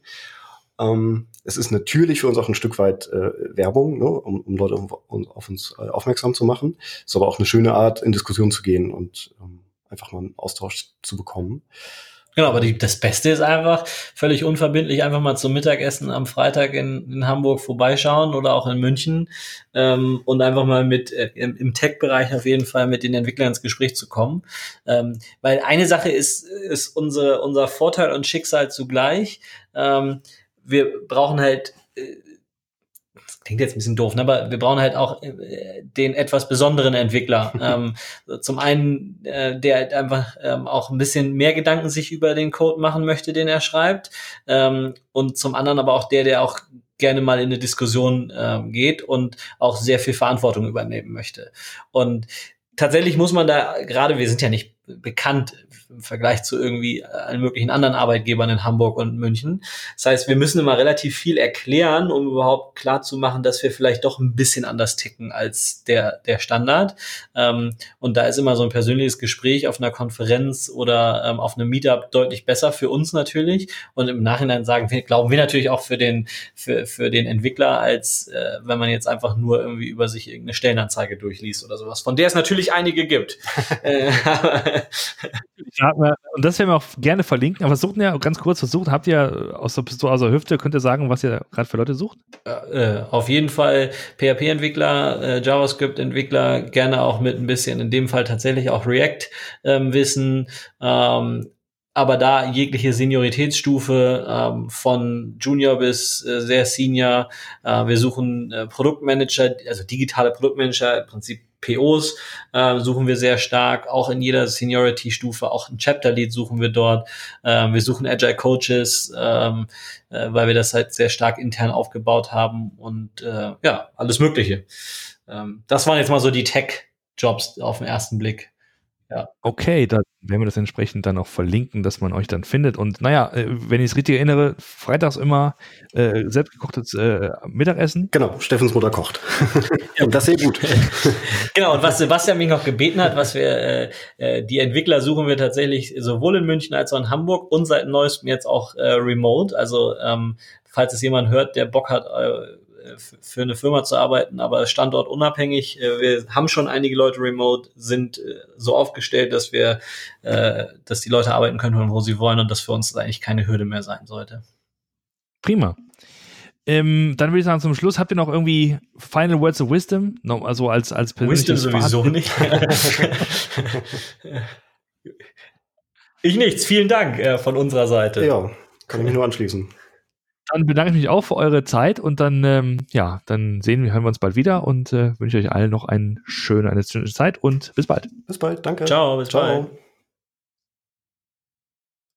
Ähm, es ist natürlich für uns auch ein Stück weit äh, Werbung, ne, um, um Leute auf, auf uns aufmerksam zu machen. Ist aber auch eine schöne Art, in Diskussion zu gehen und ähm, einfach mal einen Austausch zu bekommen. Genau, aber die, das Beste ist einfach, völlig unverbindlich einfach mal zum Mittagessen am Freitag in, in Hamburg vorbeischauen oder auch in München ähm, und einfach mal mit äh, im, im Tech-Bereich auf jeden Fall mit den Entwicklern ins Gespräch zu kommen. Ähm, weil eine Sache ist, ist unsere, unser Vorteil und Schicksal zugleich. Ähm, wir brauchen halt äh, klingt jetzt ein bisschen doof, ne? aber wir brauchen halt auch äh, den etwas besonderen Entwickler. <laughs> ähm, zum einen, äh, der einfach ähm, auch ein bisschen mehr Gedanken sich über den Code machen möchte, den er schreibt. Ähm, und zum anderen aber auch der, der auch gerne mal in eine Diskussion äh, geht und auch sehr viel Verantwortung übernehmen möchte. Und tatsächlich muss man da, gerade wir sind ja nicht bekannt im Vergleich zu irgendwie allen möglichen anderen Arbeitgebern in Hamburg und München. Das heißt, wir müssen immer relativ viel erklären, um überhaupt klar zu machen, dass wir vielleicht doch ein bisschen anders ticken als der, der Standard. Ähm, und da ist immer so ein persönliches Gespräch auf einer Konferenz oder ähm, auf einem Meetup deutlich besser für uns natürlich. Und im Nachhinein sagen wir, glauben wir natürlich auch für den, für, für den Entwickler, als äh, wenn man jetzt einfach nur irgendwie über sich irgendeine Stellenanzeige durchliest oder sowas, von der es natürlich einige gibt. <laughs> äh, und das werden wir auch gerne verlinken, aber sucht ja ganz kurz, versucht, habt ihr aus der Pistole, aus der Hüfte, könnt ihr sagen, was ihr gerade für Leute sucht? Äh, auf jeden Fall PHP-Entwickler, äh, JavaScript-Entwickler, gerne auch mit ein bisschen, in dem Fall tatsächlich auch React-Wissen, ähm, ähm, aber da jegliche Senioritätsstufe ähm, von Junior bis äh, sehr Senior. Äh, wir suchen äh, Produktmanager, also digitale Produktmanager, im Prinzip POs äh, suchen wir sehr stark, auch in jeder Seniority-Stufe, auch ein Chapter-Lead suchen wir dort. Äh, wir suchen Agile Coaches, ähm, äh, weil wir das halt sehr stark intern aufgebaut haben und äh, ja, alles Mögliche. Ähm, das waren jetzt mal so die Tech-Jobs auf den ersten Blick. Ja. Okay, dann werden wir das entsprechend dann auch verlinken, dass man euch dann findet. Und naja, äh, wenn ich es richtig erinnere, freitags immer äh, selbstgekochtes äh, Mittagessen. Genau, Steffens Mutter kocht. <laughs> und das sehr gut. <laughs> genau, und was Sebastian mich noch gebeten hat, was wir, äh, äh, die Entwickler suchen wir tatsächlich sowohl in München als auch in Hamburg und seit neuestem jetzt auch äh, remote. Also ähm, falls es jemand hört, der Bock hat, äh, für eine Firma zu arbeiten, aber standortunabhängig. Äh, wir haben schon einige Leute remote, sind äh, so aufgestellt, dass wir, äh, dass die Leute arbeiten können, wo sie wollen und das für uns eigentlich keine Hürde mehr sein sollte. Prima. Ähm, dann würde ich sagen, zum Schluss habt ihr noch irgendwie Final Words of Wisdom? No, also als, als Wisdom sowieso Fazit? nicht. <laughs> ich nichts. Vielen Dank äh, von unserer Seite. Ja, kann ich mich nur anschließen. Dann bedanke ich mich auch für eure Zeit und dann, ähm, ja, dann sehen wir, hören wir uns bald wieder und äh, wünsche euch allen noch eine schöne, eine schöne Zeit und bis bald. Bis bald, danke. Ciao, bis Ciao. bald.